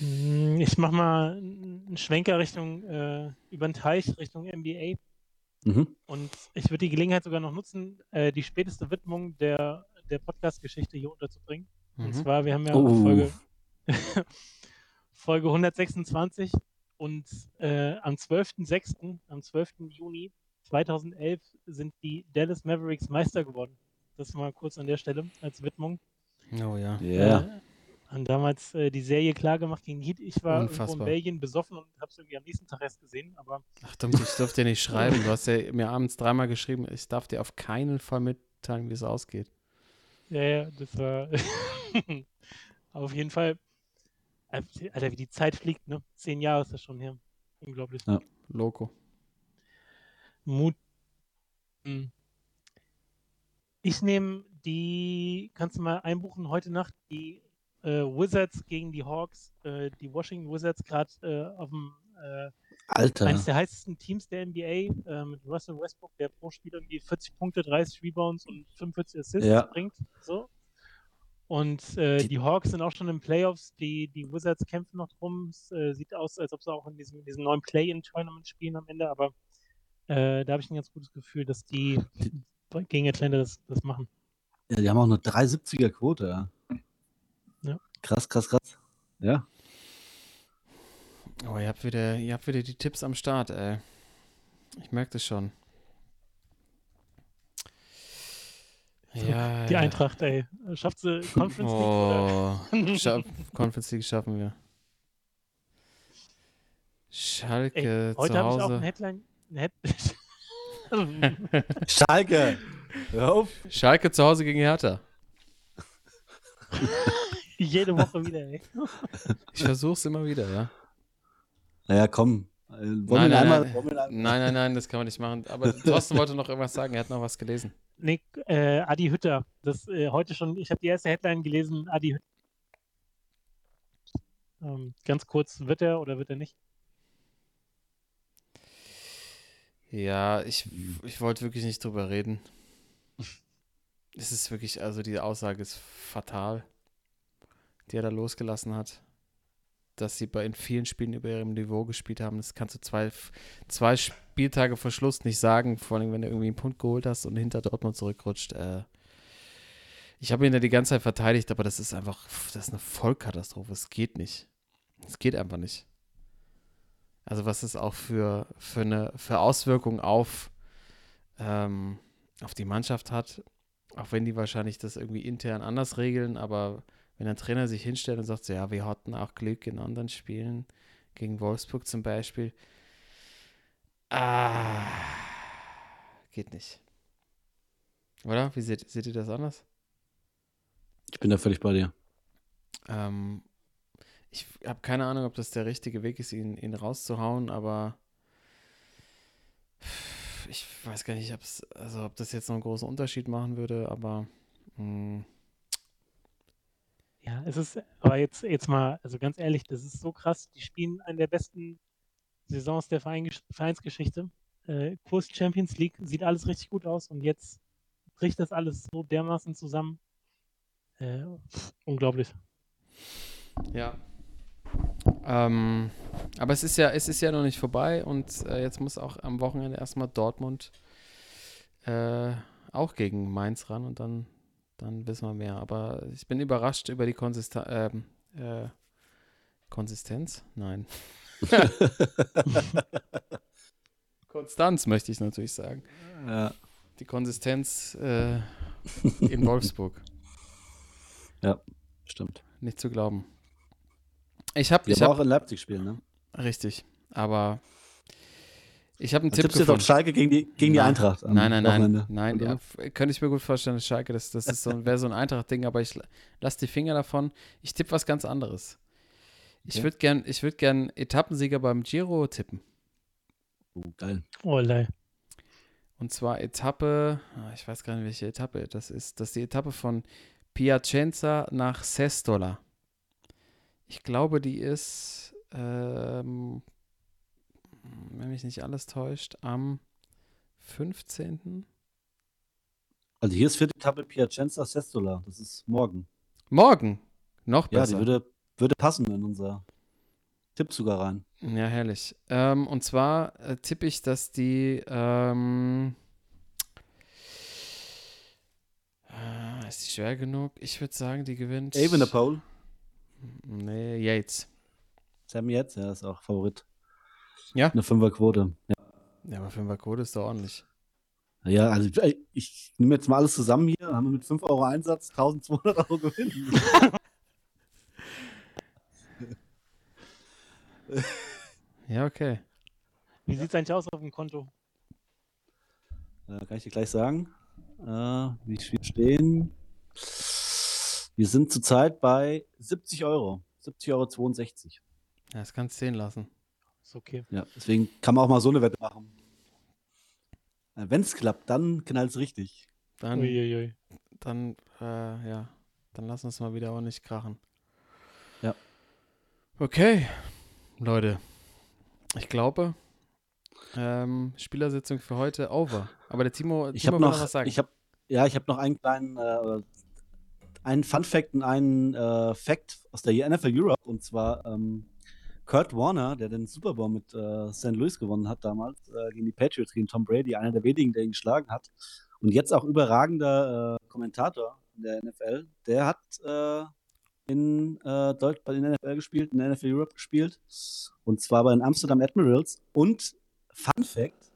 Ich mach mal einen Schwenker Richtung äh, über den Teich, Richtung NBA. Mhm. Und ich würde die Gelegenheit sogar noch nutzen, äh, die späteste Widmung der, der Podcast-Geschichte hier unterzubringen. Und Mhm. zwar, wir haben ja Oh. Folge, Folge 126 und äh, am 12.06., am 12. Juni 2011 sind die Dallas Mavericks Meister geworden. Das mal kurz an der Stelle als Widmung. Oh ja. Ja. Äh, haben damals äh, die Serie klar gemacht gegen Heat. Ich war irgendwo in. Belgien besoffen und habe es irgendwie am nächsten Tag erst gesehen. Aber Ach dumm, ich durfte dir nicht schreiben. Du hast ja mir abends dreimal geschrieben, ich darf dir auf keinen Fall mitteilen, wie es ausgeht. ja, ja, das war auf jeden Fall. Äh, Alter, wie die Zeit fliegt, ne? Zehn Jahre ist das schon her. Unglaublich. Ja. Loco. Mut. Ich nehme die, kannst du mal einbuchen heute Nacht, die äh, Wizards gegen die Hawks. Äh, die Washington Wizards gerade äh, auf dem äh, Alter. eines der heißesten Teams der NBA äh, mit Russell Westbrook, der pro Spiel irgendwie 40 Punkte, 30 Rebounds und 45 Assists Ja. bringt. So. Und äh, Die- die, Hawks sind auch schon in Playoffs. Die, die Wizards kämpfen noch drum. Es sieht aus, als ob sie auch in diesem, in diesem neuen Play-In-Tournament spielen am Ende. Aber da habe ich ein ganz gutes Gefühl, dass die gegen Atlanta das, das machen. Ja, die haben auch eine 370er Quote. Krass, krass, krass. Ja. Oh, ihr habt wieder, ihr habt wieder die Tipps am Start, ey. Ich merke das schon. Ja, Die ja. Eintracht, ey. Schafft sie Conference League? Oder? Oh, scha Conference League schaffen wir. Schalke Ey, heute zu habe ich auch Hause. ein Headline. Ein Head Schalke! Hör auf! Schalke zu Hause gegen Hertha. Jede Woche wieder, ey. Ich versuch's immer wieder, ja. Naja, komm. Äh, Wollen Nein, nein, einmal, nein. wollen Nein, nein, nein, das kann man nicht machen. Aber Thorsten wollte noch irgendwas sagen, er hat noch was gelesen. Nee, äh, Adi Hütter. Das äh, heute schon, ich habe die erste Headline gelesen, Adi Hütter. Ähm, ganz kurz, wird er oder wird er nicht? Ja, ich, ich wollte wirklich nicht drüber reden. Es ist wirklich, also die Aussage ist fatal, die er da losgelassen hat. Dass sie bei in vielen Spielen über ihrem Niveau gespielt haben, das kannst du zwei, zwei Spieltage vor Schluss nicht sagen, vor allem wenn du irgendwie einen Punkt geholt hast und hinter Dortmund zurückrutscht. Äh, ich habe ihn ja die ganze Zeit verteidigt, aber das ist einfach, das ist eine Vollkatastrophe. Es geht nicht. Es geht einfach nicht. Also was es auch für, für, eine, für Auswirkungen auf, ähm, auf die Mannschaft hat, auch wenn die wahrscheinlich das irgendwie intern anders regeln, aber wenn ein Trainer sich hinstellt und sagt, so, ja, wir hatten auch Glück in anderen Spielen, gegen Wolfsburg zum Beispiel, ah, geht nicht. Oder? Wie seht, seht ihr das anders? Ich bin da völlig bei dir. Ähm, ich habe keine Ahnung, ob das der richtige Weg ist, ihn, ihn rauszuhauen, aber ich weiß gar nicht, also ob das jetzt noch einen großen Unterschied machen würde, aber mh, Ja, es ist, aber jetzt, jetzt mal, also ganz ehrlich, das ist so krass. Die spielen eine der besten Saisons der Verein, Vereinsgeschichte. Äh, Kurs Champions League, sieht alles richtig gut aus und jetzt bricht das alles so dermaßen zusammen. Äh, unglaublich. ja. Ähm, aber es ist ja, es ist ja noch nicht vorbei und äh, jetzt muss auch am Wochenende erstmal Dortmund äh, auch gegen Mainz ran und dann, dann wissen wir mehr. Aber ich bin überrascht über die Konsisten ähm, äh, Konsistenz? Nein. Konstanz möchte ich natürlich sagen. Ja. Die Konsistenz äh, in Wolfsburg. Stimmt. Nicht zu glauben. Ich habe, ich habe, auch in Leipzig spielen, ne? richtig, aber ich habe einen Du Tipp tippst jetzt auf gefunden. Schalke gegen die, gegen die Nein. Eintracht. am Nein, nein, nein, nein, ja, könnte ich mir gut vorstellen, dass Schalke, das, das ist so, wäre so ein Eintracht-Ding, aber ich lasse die Finger davon. Ich tippe was ganz anderes. Ich Okay. würde gern, ich würde gern Etappensieger beim Giro tippen. Oh, geil. Oh, lei. Und zwar Etappe, ah, ich weiß gar nicht, welche Etappe das ist. Das ist die Etappe von Piacenza nach Sestola. Ich glaube, die ist, ähm, wenn mich nicht alles täuscht, am 15. Also hier ist vierte Etappe Piacenza Sestola. Das ist morgen. Morgen. Noch Ja, besser. die würde, würde passen in unser Tipp sogar rein. Ja, herrlich. Ähm, und zwar äh, tippe ich, dass die. Ähm, äh, ist die schwer genug? Ich würde sagen, die gewinnt. Pole. Nee, Yates. Sam jetzt, ja, ist auch Favorit. Ja? Eine Fünferquote. Ja. Ja, aber Fünferquote ist doch ordentlich. Ja, also ich, ich nehme jetzt mal alles zusammen hier. Haben wir mit 5 Euro Einsatz 1200 Euro Gewinn. Ja, okay. Wie sieht es eigentlich aus auf dem Konto? Äh, kann ich dir gleich sagen, äh, wie wir stehen. Wir sind zurzeit bei 70 Euro. 70,62 Euro. Ja, das kannst du sehen lassen. Ist okay. Ja, deswegen kann man auch mal so eine Wette machen. Wenn es klappt, dann knallt es richtig. Dann, Uiuiui. dann, äh, ja, dann lass uns mal wieder auch nicht krachen. Ja. Okay, Leute. Ich glaube, ähm, Spielersitzung für heute over. Aber der Timo, Ich Timo habe will noch, was sagen. ich habe, ja, ich habe noch einen kleinen, äh, einen Fun Fact und einen äh, Fact aus der NFL Europe und zwar ähm, Kurt Warner, der den Super Bowl mit äh, St. Louis gewonnen hat damals äh, gegen die Patriots, gegen Tom Brady, einer der wenigen, der ihn geschlagen hat und jetzt auch überragender äh, Kommentator in der NFL. Der hat äh, in äh, Deutsch bei den NFL gespielt, in der NFL Europe gespielt und zwar bei den Amsterdam Admirals und Fun Fact.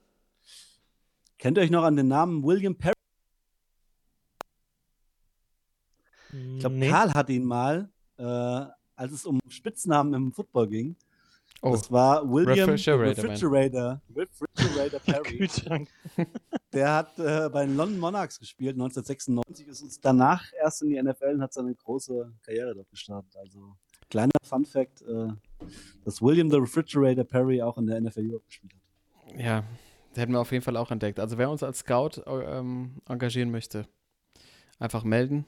Kennt ihr euch noch an den Namen William Perry? Ich glaube, Nee. Karl hat ihn mal, äh, als es um Spitznamen im Football ging. oh, Das war William Refrigerator. Refrigerator, Refrigerator Perry. Der hat äh, bei den London Monarchs gespielt, 1996, ist uns danach erst in die NFL und hat seine große Karriere dort gestartet. Also kleiner Fun Fact, äh, dass William the Refrigerator Perry auch in der NFL Europe gespielt hat. ja, das hätten wir auf jeden Fall auch entdeckt. Also wer uns als Scout äh, ähm, engagieren möchte, einfach melden.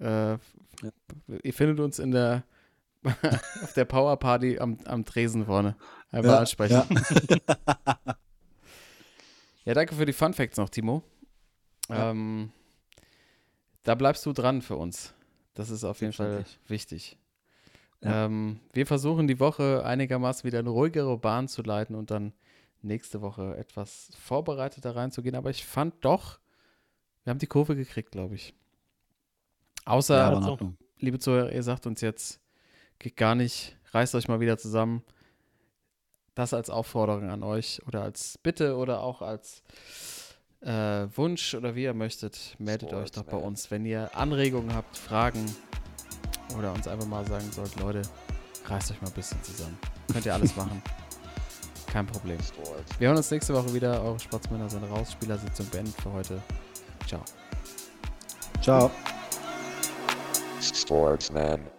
Äh, Ihr findet uns in der auf der Power Party am, am Tresen vorne. Einfach Ja, ansprechen. ja. Ja, danke für die Fun Facts noch, Timo. Ja. Ähm, da bleibst du dran für uns. Das ist auf jeden Fall wichtig. Ähm, wir versuchen die Woche einigermaßen wieder eine ruhigere Bahn zu leiten und dann nächste Woche etwas vorbereiteter reinzugehen. Aber ich fand doch, wir haben die Kurve gekriegt, glaube ich. Außer, Ja, liebe Zuhörer, ihr sagt uns jetzt, geht gar nicht, reißt euch mal wieder zusammen. Das als Aufforderung an euch oder als Bitte oder auch als äh, Wunsch oder wie ihr möchtet, meldet euch doch bei uns, wenn ihr Anregungen habt, Fragen oder uns einfach mal sagen sollt, Leute, reißt euch mal ein bisschen zusammen. Könnt ihr alles machen. Kein Problem. Sports. Wir hören uns nächste Woche wieder. Eure Sportsmänner sind raus. Spielersitzung beendet für heute. Ciao. Ciao. Sportsman.